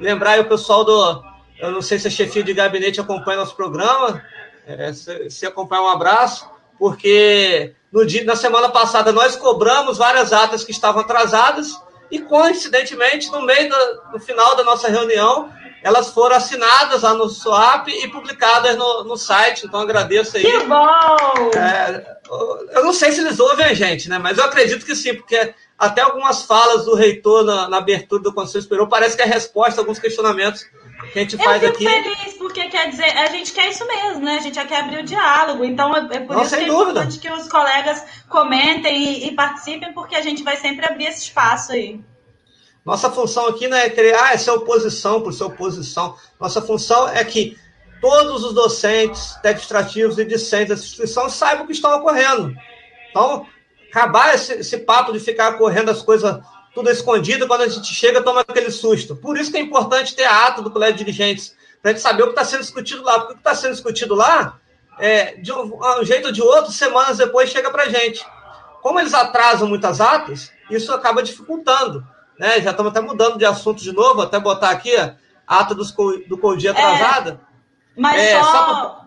Lembrar aí o pessoal do. Eu não sei se a chefia de gabinete acompanha nosso programa. É, se, se acompanha, um abraço, porque no dia, na semana passada nós cobramos várias atas que estavam atrasadas e, coincidentemente, no meio do, no final da nossa reunião, elas foram assinadas lá no SWAP e publicadas no, no site, então agradeço aí. Que bom! É, eu não sei se eles ouvem a gente, né? Mas eu acredito que sim, porque até algumas falas do reitor na, na abertura do Conselho Superior parece que é resposta a alguns questionamentos que a gente faz eu fico feliz, porque quer dizer, a gente quer isso mesmo, né? A gente já quer abrir o diálogo. Então, é, é por Não, isso que é dúvida. importante que os colegas comentem e, e, participem, porque a gente vai sempre abrir esse espaço aí. Nossa função aqui não é criar essa é oposição por ser oposição. Nossa função é que todos os docentes, administrativos e discentes da instituição saibam o que está ocorrendo. Então, acabar esse, esse papo de ficar correndo as coisas tudo escondido, quando a gente chega, toma aquele susto. Por isso que é importante ter a ata do colégio de dirigentes, para a gente saber o que está sendo discutido lá. Porque o que está sendo discutido lá, é, de um, um, jeito ou de outro, semanas depois chega para a gente. Como eles atrasam muitas atas, isso acaba dificultando. Né? Já estamos até mudando de assunto de novo, até botar aqui a ata dos, do CODI atrasada. É, mas é, só... só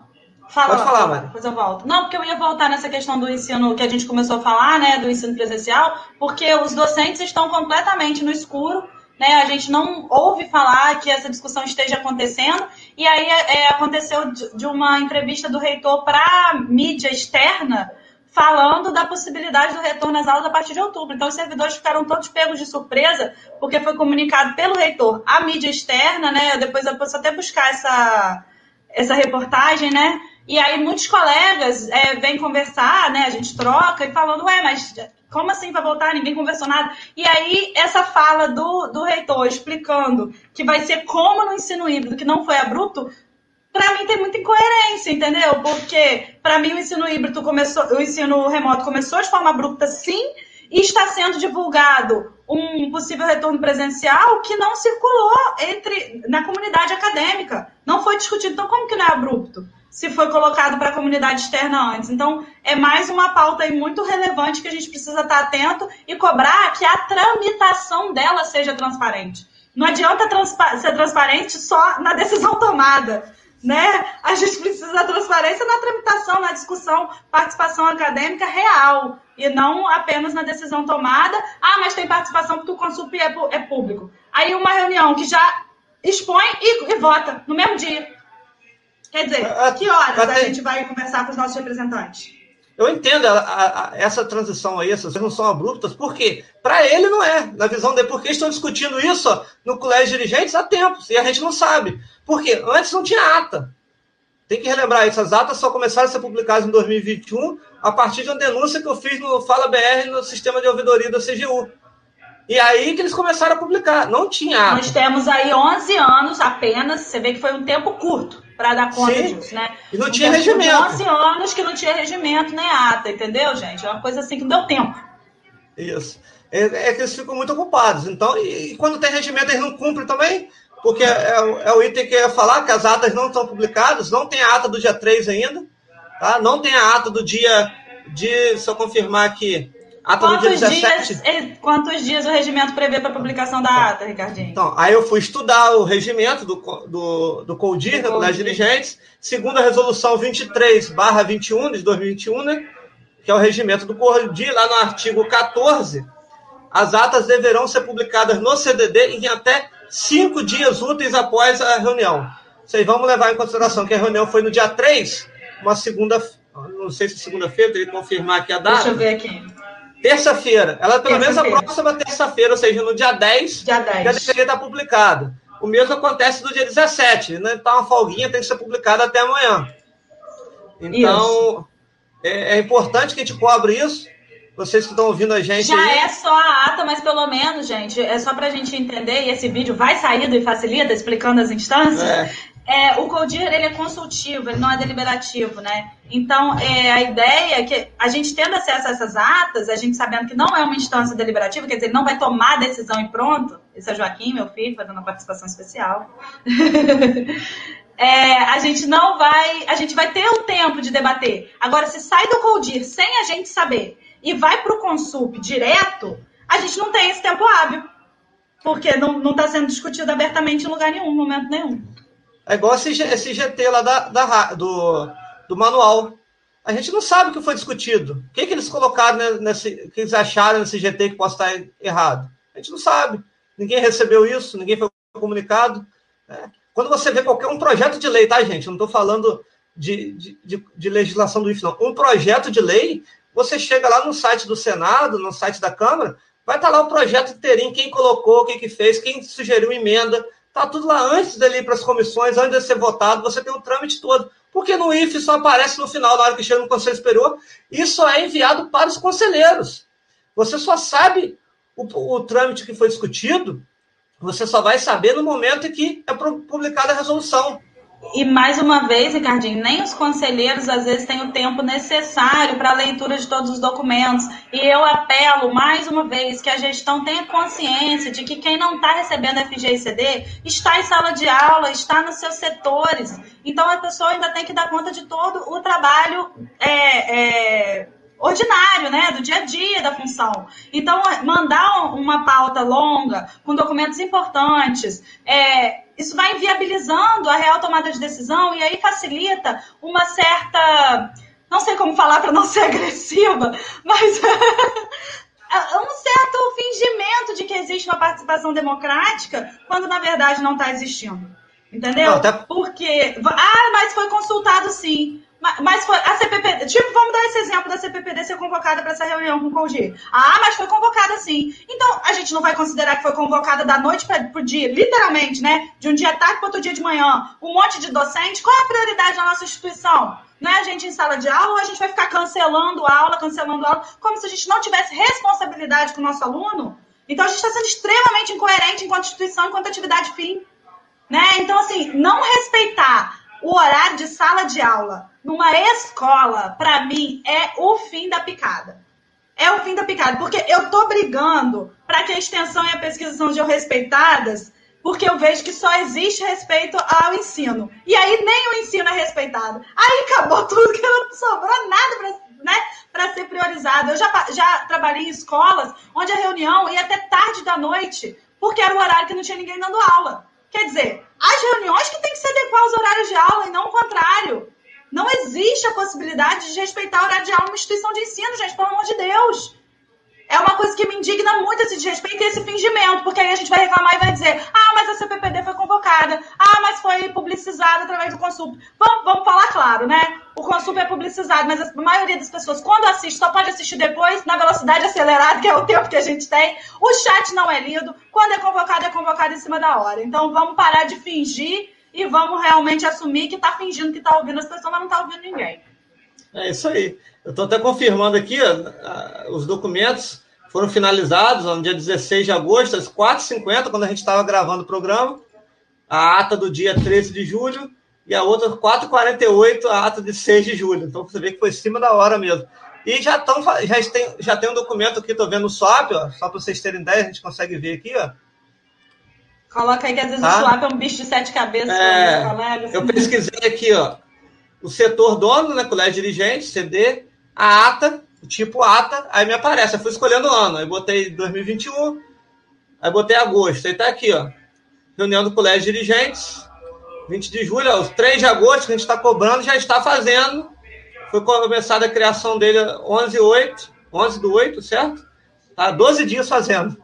Fala, Pode falar, Mari. Depois eu volto. Não, porque eu ia voltar nessa questão do ensino que a gente começou a falar, né, do ensino presencial, porque os docentes estão completamente no escuro, né, a gente não ouve falar que essa discussão esteja acontecendo, e aí é, aconteceu de uma entrevista do reitor para mídia externa, falando da possibilidade do retorno às aulas a partir de outubro. Então, os servidores ficaram todos pegos de surpresa, porque foi comunicado pelo reitor à mídia externa, né? Depois eu posso até buscar essa, essa reportagem, né? E aí muitos colegas é, vêm conversar, né? A gente troca e falando, ué, mas como assim vai voltar? Ninguém conversou nada. E aí, essa fala do, do reitor explicando que vai ser como no ensino híbrido, que não foi abrupto, para mim tem muita incoerência, entendeu? Porque para mim o ensino híbrido começou, o ensino remoto começou de forma abrupta, sim, e está sendo divulgado um possível retorno presencial que não circulou entre na comunidade acadêmica, não foi discutido. Então, como que não é abrupto? se foi colocado para a comunidade externa antes. Então, é mais uma pauta aí muito relevante que a gente precisa estar atento e cobrar que a tramitação dela seja transparente. Não adianta transpa ser transparente só na decisão tomada. Né? A gente precisa da transparência na tramitação, na discussão, participação acadêmica real e não apenas na decisão tomada. Ah, mas tem participação porque o Consulp é, é público. Aí uma reunião que já expõe e, e vota no mesmo dia. Quer dizer, a, que horas a, a gente vai conversar com os nossos representantes? Eu entendo a, a, essa transição aí, essas não são abruptas, porque para ele não é, na visão dele, porque estão discutindo isso no colégio de dirigentes há tempos, e a gente não sabe. Porque antes não tinha ata. Tem que relembrar, essas atas só começaram a ser publicadas em 2021, a partir de uma denúncia que eu fiz no Fala BR no sistema de ouvidoria da CGU. E aí que eles começaram a publicar, não tinha. Nós temos aí 11 anos apenas, você vê que foi um tempo curto para dar conta Sim. disso, né? E não tinha regimento. 11 anos que não tinha regimento nem ata, entendeu, gente? É uma coisa assim que não deu tempo. Isso. É, é que eles ficam muito ocupados. Então, e, e, quando tem regimento, eles não cumprem também, porque é, é, é, o item que eu ia falar, que as atas não estão publicadas, não tem a ata do dia 3 ainda, tá? Não tem a ata do dia de, se eu confirmar aqui, Ata quantos do dia 17. Dias, quantos dias o regimento prevê para publicação da ata, Ricardinho? Então, aí eu fui estudar o regimento do, do, do CODIR, né, das dirigentes, segundo a resolução 23 barra 21 de 2021, né, que é o regimento do CODIR, lá no artigo 14, as atas deverão ser publicadas no CDD em até cinco dias úteis após a reunião. Vocês vamos levar em consideração que a reunião foi no dia 3, uma segunda, não sei se segunda-feira, teria que confirmar aqui a data. Deixa eu ver aqui. Terça-feira. Ela, pelo menos, a próxima terça-feira, ou seja, no dia 10, dia 10. já deveria estar publicado. O mesmo acontece no dia 17, né? Então, a folguinha tem que ser publicada até amanhã. Então, é, é, importante que a gente cobre isso. Vocês que estão ouvindo a gente. Já aí. é só a ata, mas pelo menos, gente, é só para a gente entender, e esse vídeo vai sair do E Facilita, explicando as instâncias. É é, o CODIR ele é consultivo, ele não é deliberativo, né? Então, é, a ideia é que a gente tendo acesso a essas atas, a gente sabendo que não é uma instância deliberativa, quer dizer, não vai tomar a decisão e pronto. Esse é Joaquim, meu filho, fazendo uma participação especial. é, a gente não vai, a gente vai ter o tempo de debater. Agora, se sai do CODIR sem a gente saber e vai para o Consup direto, a gente não tem esse tempo hábil. Porque não está sendo discutido abertamente em lugar nenhum, momento nenhum. É igual esse, esse GT lá da, da, do, do manual. A gente não sabe o que foi discutido. O que, que eles colocaram nesse. O que eles acharam nesse GT que possa estar errado? A gente não sabe. Ninguém recebeu isso, ninguém foi comunicado. É. Quando você vê qualquer um projeto de lei, tá, gente? Eu não estou falando de, de, de, de, legislação do IF, não. Um projeto de lei, você chega lá no site do Senado, no site da Câmara, vai estar lá o projeto inteirinho, quem colocou, quem que fez, quem sugeriu emenda, Está tudo lá antes dele ir para as comissões, antes de ser votado, você tem o trâmite todo. Porque no IFE só aparece no final, na hora que chega no Conselho Superior, e só é enviado para os conselheiros. Você só sabe o, o trâmite que foi discutido, você só vai saber no momento em que é publicada a resolução. E mais uma vez, Ricardinho, nem os conselheiros às vezes têm o tempo necessário para a leitura de todos os documentos. E eu apelo mais uma vez que a gestão tenha consciência de que quem não está recebendo FG e CD está em sala de aula, está nos seus setores. Então a pessoa ainda tem que dar conta de todo o trabalho é, é, ordinário, né, do dia a dia da função. Então, mandar uma pauta longa, com documentos importantes, é, isso vai inviabilizando a real tomada de decisão e aí facilita uma certa. Não sei como falar para não ser agressiva, mas um certo fingimento de que existe uma participação democrática, quando na verdade não está existindo. Entendeu? Não, tá... Porque. Ah, mas foi consultado sim. Mas foi a CPPD, tipo, vamos dar esse exemplo da CPPD ser convocada para essa reunião com o COGI. Ah, mas foi convocada sim. Então, a gente não vai considerar que foi convocada da noite para o dia, literalmente, né? De um dia à tarde para outro dia de manhã. Um monte de docente. Qual é a prioridade da nossa instituição? Não é a gente em sala de aula ou a gente vai ficar cancelando aula, cancelando aula, como se a gente não tivesse responsabilidade com o nosso aluno? Então, a gente está sendo extremamente incoerente enquanto instituição, enquanto atividade fim. Né? Então, assim, não respeitar o horário de sala de aula numa escola, para mim, é o fim da picada. É o fim da picada, porque eu tô brigando para que a extensão e a pesquisa sejam respeitadas, porque eu vejo que só existe respeito ao ensino. E aí nem o ensino é respeitado. Aí acabou tudo, que não sobrou nada para né, ser priorizado. Eu já, já trabalhei em escolas onde a reunião ia até tarde da noite, porque era o horário que não tinha ninguém dando aula. Quer dizer, as reuniões que tem que se adequar aos horários de aula e não o contrário. Não existe a possibilidade de respeitar o horário de aula numa instituição de ensino, gente, pelo amor de Deus. É uma coisa que me indigna muito esse desrespeito e esse fingimento, porque aí a gente vai reclamar e vai dizer: ah, mas a CPPD foi convocada, ah, mas foi publicizada através do Consul. Vamos, vamos falar claro, né? O Consul é publicizado, mas a maioria das pessoas, quando assiste, só pode assistir depois, na velocidade acelerada, que é o tempo que a gente tem. O chat não é lido. Quando é convocado, é convocado em cima da hora. Então vamos parar de fingir e vamos realmente assumir que está fingindo que está ouvindo as pessoas, mas não está ouvindo ninguém. É isso aí. Eu estou até confirmando aqui, ó, os documentos foram finalizados no dia 16 de agosto, às 4h50, quando a gente estava gravando o programa. A ata do dia 13 de julho e a outra 4h48, a ata de 6 de julho. Então você vê que foi em cima da hora mesmo. E já, tão, já, tem, já tem um documento aqui, estou vendo o SWAP, ó, só para vocês terem ideia, a gente consegue ver aqui, ó. Coloca aí que às vezes tá? o SWAP é um bicho de sete cabeças. É, eu pesquisei aqui, ó, o setor dono, né, colégio dirigente, CD, a ata, o tipo ata, aí me aparece. Eu fui escolhendo o ano, aí botei 2021, aí botei agosto, aí tá aqui, ó, reunião do colégio dirigentes, 20 de julho, ó, os 3 de agosto que a gente está cobrando, já está fazendo. Foi começada a criação dele 11 8, 11 do 8, certo? Tá 12 dias fazendo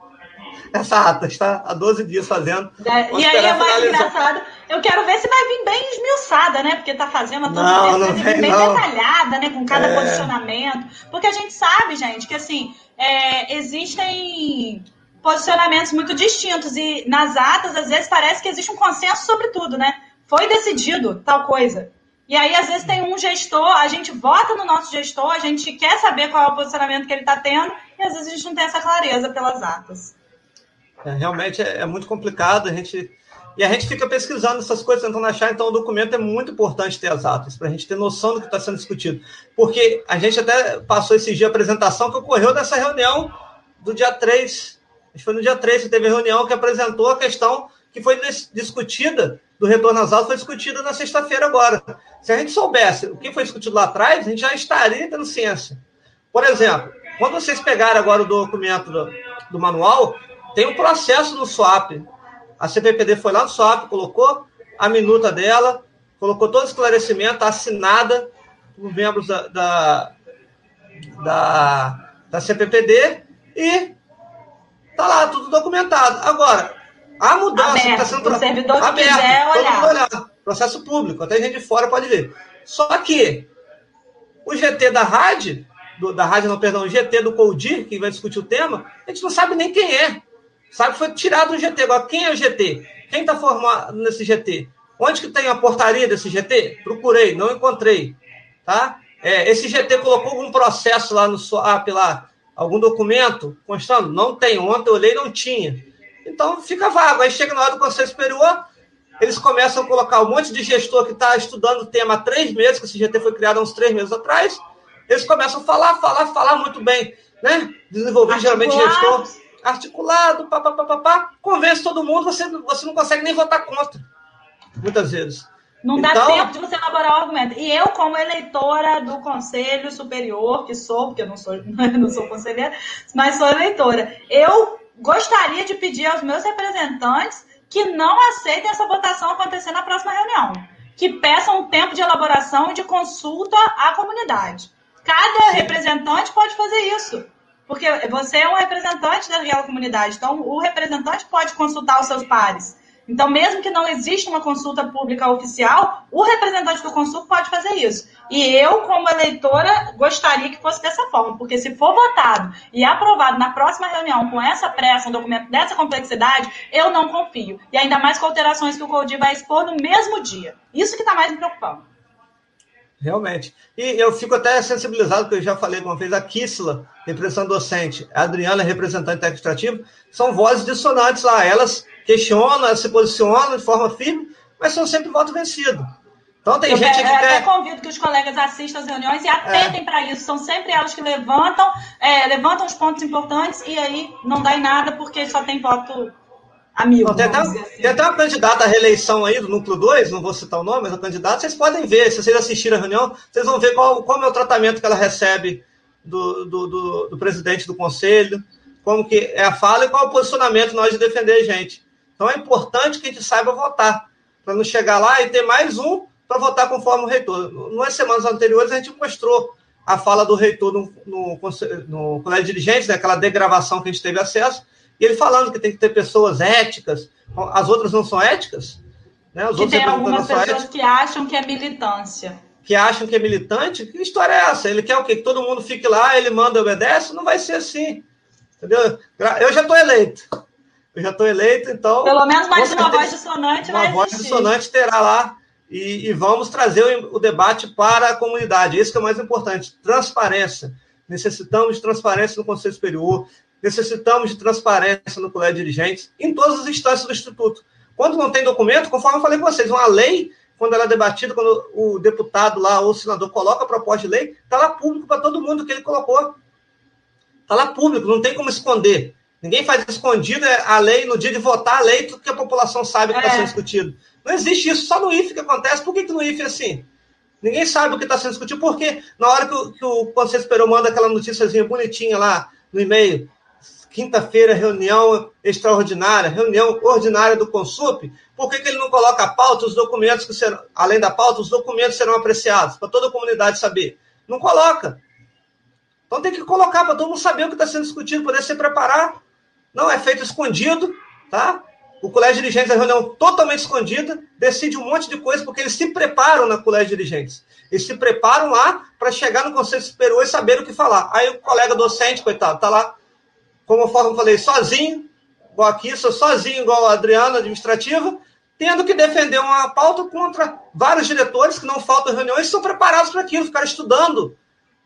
essa ata, está há 12 dias fazendo. É, e aí é mais finalizar. engraçado. Eu quero ver se vai vir bem esmiuçada, né? Porque tá fazendo a todos não, não vem, bem não. detalhada, né? Com cada é... posicionamento. Porque a gente sabe, gente, que assim, é, existem posicionamentos muito distintos. E nas atas, às vezes, parece que existe um consenso sobre tudo, né? Foi decidido tal coisa. E aí, às vezes, tem um gestor, a gente vota no nosso gestor, a gente quer saber qual é o posicionamento que ele está tendo, e às vezes a gente não tem essa clareza pelas atas. É, realmente é, é, muito complicado. A gente E a gente fica pesquisando essas coisas, tentando achar, então o documento é muito importante ter as atas, para a gente ter noção do que está sendo discutido. Porque a gente até passou esse dia a apresentação que ocorreu nessa reunião do dia 3, acho que foi no dia 3 que teve reunião que apresentou a questão que foi discutida do retorno às aulas, foi discutida na sexta-feira agora. Se a gente soubesse o que foi discutido lá atrás, a gente já estaria tendo ciência. Por exemplo, quando vocês pegarem agora o documento do, do manual, tem um processo no SWAP. A CPPD foi lá no SWAP, colocou a minuta dela, colocou todo o esclarecimento, assinada por membros da, da, da, da CPPD e tá lá tudo documentado. Agora, a mudança está sendo o servidor que aberto, quiser olhar. olhar. Processo público, até gente de fora pode ver. Só que o GT da rádio do, da rádio, não, perdão, GT do Coldir, que vai discutir o tema, a gente não sabe nem quem é. Sabe que foi tirado do GT. Agora, quem é o GT? Quem está formado nesse GT? Onde que tem a portaria desse GT? Procurei, não encontrei. Tá? É, esse GT colocou algum processo lá no SWAP, lá, algum documento constando? Não tem. Ontem eu olhei não tinha. Então fica vago. Aí chega na hora do Conselho Superior, eles começam a colocar um monte de gestor que está estudando o tema há três meses, que esse GT foi criado há uns três meses atrás, eles começam a falar, falar, falar muito bem, né? Desenvolver geralmente gestor articulado, papapá, convence todo mundo, você, você não consegue nem votar contra, muitas vezes. Não então, dá tempo de você elaborar o argumento. E eu, como eleitora do Conselho Superior, que sou, porque eu não sou, não sou conselheira, mas sou eleitora, eu gostaria de pedir aos meus representantes que não aceitem essa votação acontecer na próxima reunião. Que peçam um tempo de elaboração e de consulta à comunidade. Cada representante pode fazer isso. Porque você é um representante daquela comunidade. Então, o representante pode consultar os seus pares. Então, mesmo que não exista uma consulta pública oficial, o representante do consulto pode fazer isso. E eu, como eleitora, gostaria que fosse dessa forma, porque se for votado e aprovado na próxima reunião com essa pressa, um documento dessa complexidade, eu não confio. E ainda mais com alterações que o CODI vai expor no mesmo dia. Isso que está mais me preocupando. Realmente. E eu fico até sensibilizado, porque eu já falei uma vez, a Kissla, representante docente, a Adriana, representante administrativo, são vozes dissonantes lá. Elas questionam, elas se posicionam de forma firme, mas são sempre voto vencido. Então tem eu gente que. Eu até convido que os colegas assistam as reuniões e atentem é. para isso. São sempre elas que levantam, é, levantam os pontos importantes e aí não dá em nada porque só tem voto amigo. Tem, até, assim. tem até uma candidata à reeleição aí do núcleo 2, não vou citar o nome, mas a candidata, vocês podem ver, se vocês assistirem a reunião, vocês vão ver qual, qual é o tratamento que ela recebe do, do, do, do, presidente do conselho, como que é a fala e qual é o posicionamento nós de defender a gente. Então é importante que a gente saiba votar, para não chegar lá e ter mais um para votar conforme o reitor. Nas semanas anteriores a gente mostrou a fala do reitor no, no, no colégio de dirigentes, né, aquela degravação que a gente teve acesso, e ele falando que tem que ter pessoas éticas, as outras não são éticas. Né? Os que tem algumas pessoas que acham que é militância. Que acham que é militante? Que história é essa? Ele quer o quê? Que todo mundo fique lá, ele manda e obedece? Não vai ser assim. Entendeu? Eu já estou eleito. Eu já estou eleito, então. Pelo menos mais uma voz dissonante uma vai Uma voz dissonante terá lá. E, e, vamos trazer o, o debate para a comunidade. Isso que é o mais importante. Transparência. Necessitamos de transparência no Conselho Superior, necessitamos de transparência no colégio de dirigentes, em todas as instâncias do Instituto. Quando não tem documento, conforme eu falei com vocês, uma lei, quando ela é debatida, quando o deputado lá, ou o senador, coloca a proposta de lei, está lá público para todo mundo que ele colocou. Está lá público, não tem como esconder. Ninguém faz escondido é a lei no dia de votar a lei, tudo que a população sabe que está é. sendo discutido. Não existe isso, só no IFE que acontece. Por que, que no IFE é assim? Ninguém sabe o que está sendo discutido, porque na hora que o, que o Conselho Superior manda aquela notíciazinha bonitinha lá no e-mail, Quinta-feira, reunião extraordinária, reunião ordinária do Consup. Por que, que ele não coloca a pauta, os documentos que serão, além da pauta, os documentos serão apreciados, para toda a comunidade saber? Não coloca. Então tem que colocar para todo mundo saber o que está sendo discutido, poder se preparar. Não é feito escondido, tá? O colégio de dirigentes é reunião totalmente escondida, decide um monte de coisa, porque eles se preparam na colégio de dirigentes. Eles se preparam lá para chegar no Conselho Superior e saber o que falar. Aí o colega docente, coitado, está lá como eu falei, sozinho, igual aqui, sou sozinho, igual a Adriana, administrativa, tendo que defender uma pauta contra vários diretores que não faltam reuniões, são preparados para aquilo, ficar estudando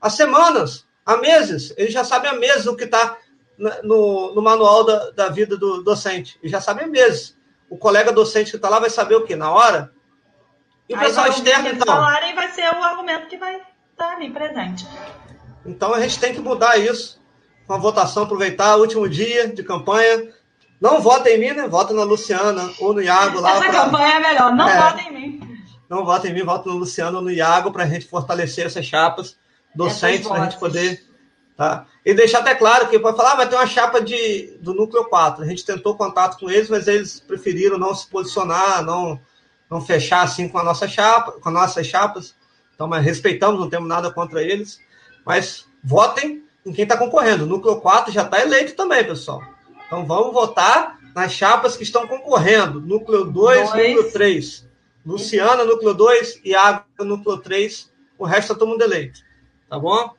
há semanas, há meses. Eles já sabem há meses o que está no, no, manual da, da, vida do docente. Eles já sabem há meses. o colega docente que está lá vai saber o quê? Na hora? E o pessoal externo, então? falarem vai ser o argumento que vai estar tá ali presente. Então a gente tem que mudar isso com a votação, aproveitar o último dia de campanha. Não votem em mim, né? Vota na Luciana ou no Iago lá. Essa pra... campanha é melhor, não é, votem em mim. Não votem em mim, votem no Luciano ou no Iago para a gente fortalecer essas chapas docentes, para a gente poder. Tá? E deixar até claro que pode falar, ah, vai ter uma chapa de, do núcleo 4. A gente tentou contato com eles, mas eles preferiram não se posicionar, não, não fechar assim com a nossa chapa, com as nossas chapas. Então, mas respeitamos, não temos nada contra eles. Mas votem em quem está concorrendo. O núcleo 4 já está eleito também, pessoal. Então vamos votar nas chapas que estão concorrendo. Núcleo 2, núcleo 3. Luciana, núcleo 2, Iago, núcleo 3. O resto está todo mundo eleito. Tá bom?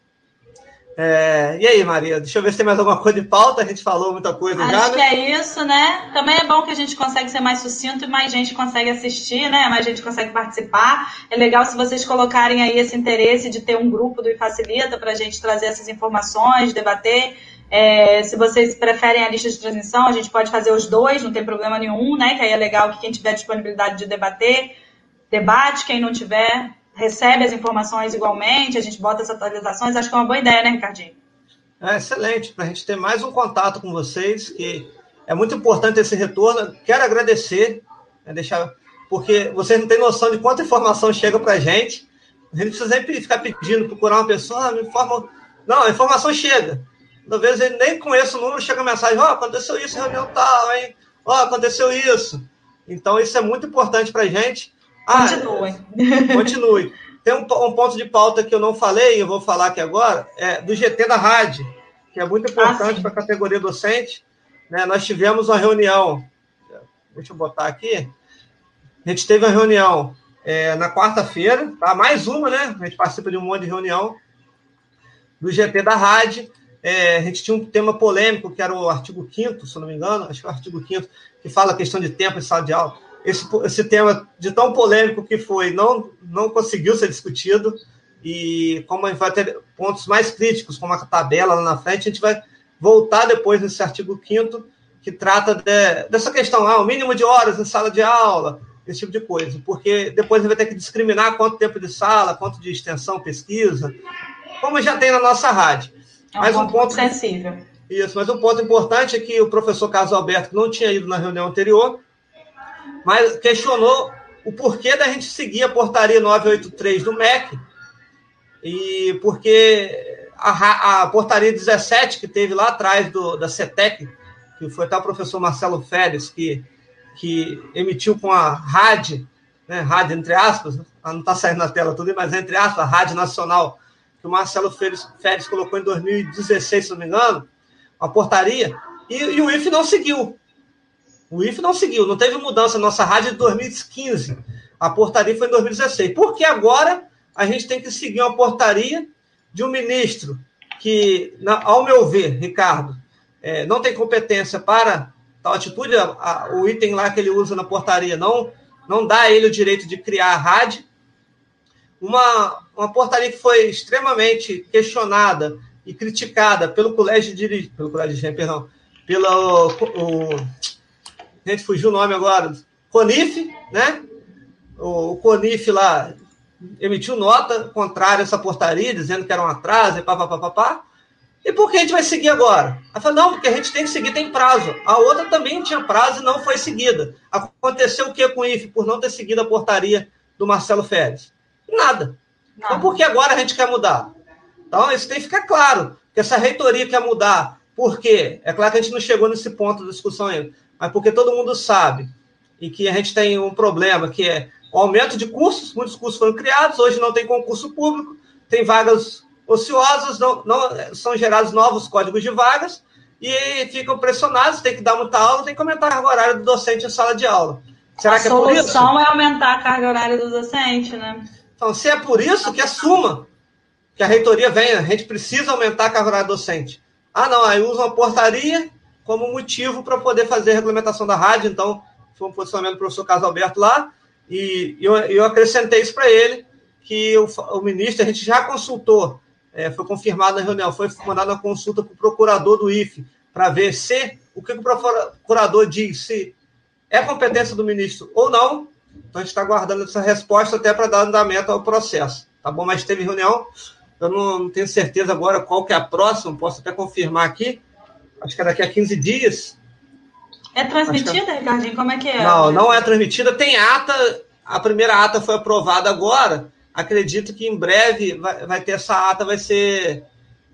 É, e aí, Maria? Deixa eu ver se tem mais alguma coisa de pauta. A gente falou muita coisa Acho já. Acho né? que é isso, né? Também é bom que a gente consegue ser mais sucinto e mais gente consegue assistir, né? Mais gente consegue participar. É legal se vocês colocarem aí esse interesse de ter um grupo do Facilita para a gente trazer essas informações, debater. É, se vocês preferem a lista de transmissão, a gente pode fazer os dois, não tem problema nenhum, né? Que aí é legal que quem tiver disponibilidade de debater, debate, quem não tiver, recebe as informações igualmente, a gente bota as atualizações, acho que é uma boa ideia, né, Ricardinho? É excelente, para a gente ter mais um contato com vocês, que é muito importante esse retorno. Quero agradecer, né, deixar, porque vocês não têm noção de quanta informação chega para a gente. A gente precisa sempre ficar pedindo, procurar uma pessoa, me informa. Não, a informação chega. Às vezes ele nem conhece o número, chega a mensagem, ó, oh, aconteceu isso, reunião tal, hein? Ó, oh, aconteceu isso. Então, isso é muito importante para a gente. Ah, continue. continue. Tem um, um, ponto de pauta que eu não falei, eu vou falar aqui agora, é do GT da rádio, que é muito importante ah, para a categoria docente. Né? Nós tivemos uma reunião, deixa eu botar aqui, a gente teve uma reunião é, na quarta-feira, tá? mais uma, né? A gente participa de um monte de reunião do GT da rádio. É, a gente tinha um tema polêmico, que era o artigo 5 se não me engano, acho que é o artigo 5 que fala a questão de tempo em sala de aula esse, esse tema de tão polêmico que foi não, não conseguiu ser discutido e como a gente vai ter pontos mais críticos, como a tabela lá na frente, a gente vai voltar depois nesse artigo 5 que trata de, dessa questão, ah, o mínimo de horas em sala de aula, esse tipo de coisa, porque depois a gente vai ter que discriminar quanto tempo de sala, quanto de extensão, pesquisa, como já tem na nossa rádio. É um mas ponto, um ponto sensível. Isso, mas um ponto importante é que o professor Carlos Alberto, que não tinha ido na reunião anterior, mas questionou o porquê da gente seguir a portaria 983 do MEC, e porque a, a portaria 17 que teve lá atrás do, da CETEC, que foi até o professor Marcelo Férez, que, que emitiu com a RAD, né, RAD entre aspas, não está saindo na tela tudo, mas entre aspas, a Rádio Nacional, que o Marcelo Férez, Férez colocou em 2016, se não me engano, a portaria, e, e o IFE não seguiu. O IFE não seguiu, não teve mudança na nossa rádio de 2015. A portaria foi em 2016. Por que agora a gente tem que seguir uma portaria de um ministro que, ao meu ver, Ricardo, é, não tem competência para tal atitude? A, a, o item lá que ele usa na portaria não, não dá a ele o direito de criar a rádio. Uma, uma portaria que foi extremamente questionada e criticada pelo colégio de pelo colégio de perdão, pelo o, gente fugiu o nome agora, Conif, né? O, o Conif lá emitiu nota contrária a essa portaria, dizendo que era um atraso e papapá. E por que a gente vai seguir agora? Ela falou, não, porque a gente tem que seguir, tem prazo. A outra também tinha prazo e não foi seguida. Aconteceu o que com o IFE por não ter seguido a portaria do Marcelo Férez? Nada. Não. Então por que agora a gente quer mudar? Então isso tem que ficar claro, que essa reitoria quer mudar. Por quê? É claro que a gente não chegou nesse ponto da discussão ainda mas porque todo mundo sabe e que a gente tem um problema que é o aumento de cursos, muitos cursos foram criados, hoje não tem concurso público, tem vagas ociosas, não, não são gerados novos códigos de vagas e ficam pressionados, tem que dar muita aula, tem que aumentar a carga horária do docente em sala de aula. Será a que é por isso? A solução é aumentar a carga horária do docente, né? Então, se é por isso, que assuma que a reitoria venha, a gente precisa aumentar a carga horária do docente. Ah, não, aí usa uma portaria como motivo para poder fazer a regulamentação da rádio. Então, foi um posicionamento do professor Carlos Alberto lá, e eu, eu acrescentei isso para ele, que o, o, ministro, a gente já consultou, é, foi confirmado na reunião, foi mandada uma consulta para o procurador do IFE, para ver se, o que o procurador diz, se é competência do ministro ou não. Então, a gente está guardando essa resposta até para dar andamento ao processo. Tá bom? Mas teve reunião, eu não, não tenho certeza agora qual que é a próxima, posso até confirmar aqui. Acho que é daqui a 15 dias. É transmitida, que... Ricardinho? Como é que é? Não, não é transmitida. Tem ata, a primeira ata foi aprovada agora. Acredito que em breve vai, vai ter essa ata, vai ser,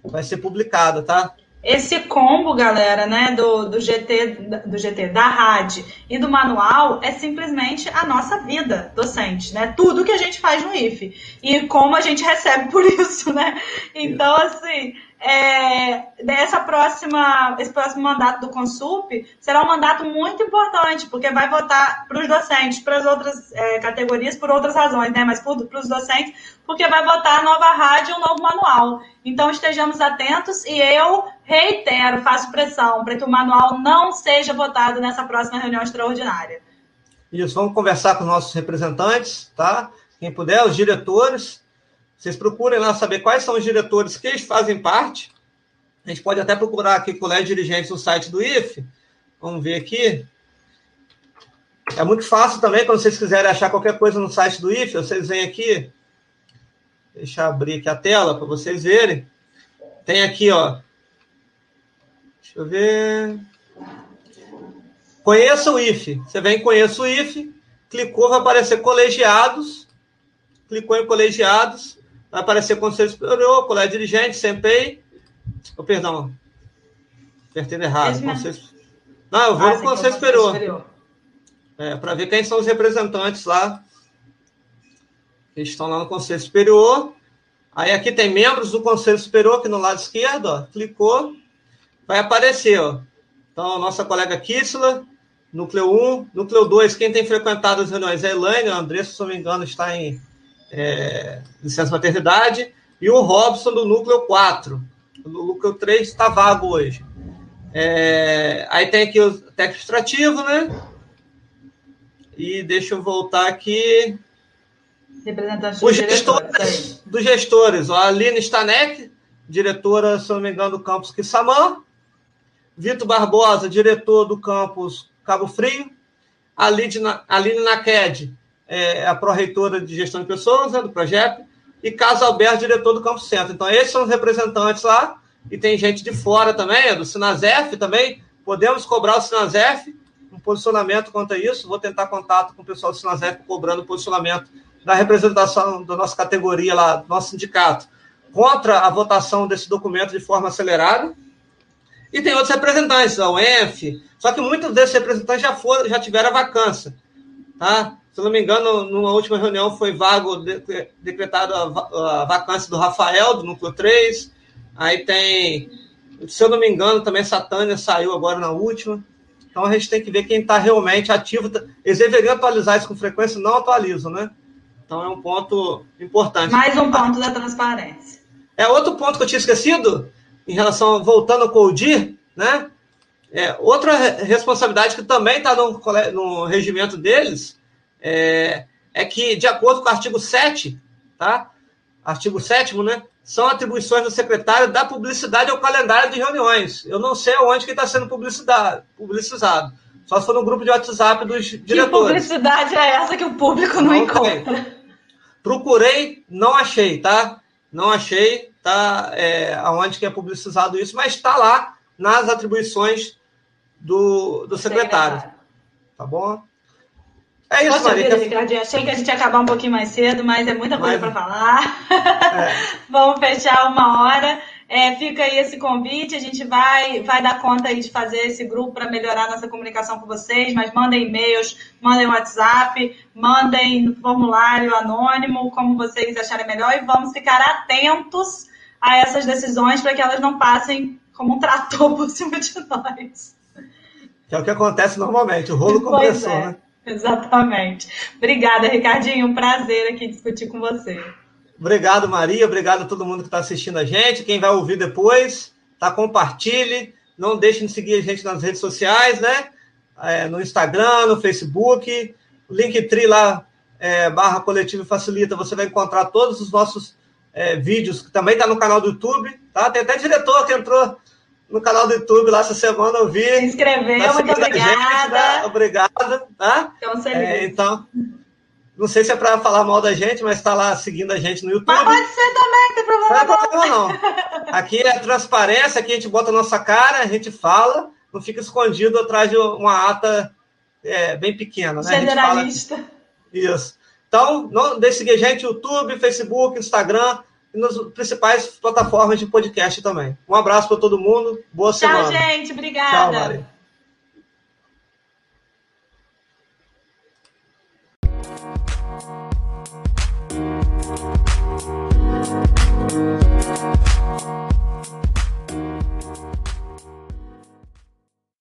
vai ser publicada, tá? Esse combo, galera, né, do, do GT, do GT, da RAD e do manual é simplesmente a nossa vida docente, né? Tudo que a gente faz no IFE. E como a gente recebe por isso, né? Então, assim, é, dessa próxima, esse próximo mandato do Consup será um mandato muito importante, porque vai votar para os docentes, para as outras é, categorias, por outras razões, né? Mas para os docentes, porque vai votar nova rádio e o novo manual. Então estejamos atentos e eu reitero, faço pressão para que o manual não seja votado nessa próxima reunião extraordinária. Isso, vamos conversar com os nossos representantes, tá? Quem puder, os diretores vocês procurem lá saber quais são os diretores que fazem parte. A gente pode até procurar aqui colégio dirigentes no site do IFE. Vamos ver aqui. É muito fácil também, quando vocês quiserem achar qualquer coisa no site do IFE, vocês vêm aqui. Deixa eu abrir aqui a tela para vocês verem. Tem aqui, ó. Deixa eu ver. Conheça o IFE. Você vem Conheça o IFE, clicou, vai aparecer colegiados. Clicou em colegiados vai aparecer Conselho Superior, Colégio Dirigente, SEMPEI. Oh, perdão, apertando errado. Conselho... Não, eu vou ah, no Conselho Superior. superior. É, para ver quem são os representantes lá. Que estão lá no Conselho Superior. Aí aqui tem membros do Conselho Superior, aqui no lado esquerdo, ó, clicou, vai aparecer, ó. Então, nossa colega Kissler, núcleo 1, núcleo 2, quem tem frequentado as reuniões é a Elaine, a Andressa, se não me engano, está em é, licença maternidade, e o Robson do núcleo 4. O núcleo 3 está vago hoje. É, aí tem aqui o técnico administrativo, né? E deixa eu voltar aqui. Os gestores, dos gestores, ó, a Aline Stanek, diretora, se não me engano, do campus Quissamã. Vitor Barbosa, diretor do campus Cabo Frio. A Aline Naked, é a pró-reitora de gestão de pessoas né, do projeto, e Carlos Alberto, diretor do Campo Centro. Então, esses são os representantes lá, e tem gente de fora também, é do Sinazef também. Podemos cobrar o Sinazef um posicionamento quanto a isso. Vou tentar contato com o pessoal do Sinazef cobrando posicionamento da representação da nossa categoria lá, do nosso sindicato, contra a votação desse documento de forma acelerada. E tem outros representantes, a UENF, só que muitos desses representantes já foram, já tiveram a vacância, tá? Se não me engano, numa última reunião foi vago, decretada a vacância do Rafael, do núcleo 3. Aí tem, se eu não me engano, também Satânia saiu agora na última. Então a gente tem que ver quem está realmente ativo. Eles deveriam atualizar isso com frequência, não atualizam, né? Então é um ponto importante. Mais um ponto da transparência. É outro ponto que eu tinha esquecido, em relação, voltando ao CODIR, né? É, outra responsabilidade que também está no, no regimento deles é, é que, de acordo com o artigo 7, tá? Artigo 7 né? São atribuições do secretário da publicidade ao calendário de reuniões. Eu não sei onde que está sendo publicizado. Só se for no grupo de WhatsApp dos diretores. Que publicidade é essa que o público não, não encontra? Procurei, não achei, tá? Não achei, tá? É, aonde que é publicizado isso, mas está lá nas atribuições do, do secretário. secretário. Tá bom? É isso. Vida, Ricardinho, achei que a gente ia acabar um pouquinho mais cedo, mas é muita coisa para falar. É. Vamos fechar uma hora. É, fica aí esse convite, a gente vai, vai dar conta aí de fazer esse grupo para melhorar nossa comunicação com vocês, mas mandem e-mails, mandem WhatsApp, mandem no formulário anônimo, como vocês acharem melhor, e vamos ficar atentos a essas decisões para que elas não passem como um trator por cima de nós. Que é o que acontece normalmente, o rolo compressor, é. né? Exatamente. Obrigada, Ricardinho. Um prazer aqui discutir com você. Obrigado, Maria. Obrigado a todo mundo que está assistindo a gente. Quem vai ouvir depois, tá? Compartilhe. Não deixem de seguir a gente nas redes sociais, né? É, no Instagram, no Facebook. Linktree lá, é, barra coletivo facilita. Você vai encontrar todos os nossos é, vídeos, que também está no canal do YouTube, tá? Tem até diretor que entrou no canal do YouTube lá essa semana, eu vi. Se inscreveu, tá muito obrigada. Gente, né? Obrigado. Tá? Então, é, então, não sei se é para falar mal da gente, mas está lá seguindo a gente no YouTube. Mas pode ser também, não tem problema não. Tem problema não. Aqui é transparência, aqui a gente bota a nossa cara, a gente fala, não fica escondido atrás de uma ata é, bem pequena. Né? Generalista. Fala... Isso. Então, não deixe seguir a gente YouTube, Facebook, Instagram e nas principais plataformas de podcast também. Um abraço para todo mundo. Boa Tchau, semana. Tchau, gente. Obrigada. Tchau, Mari.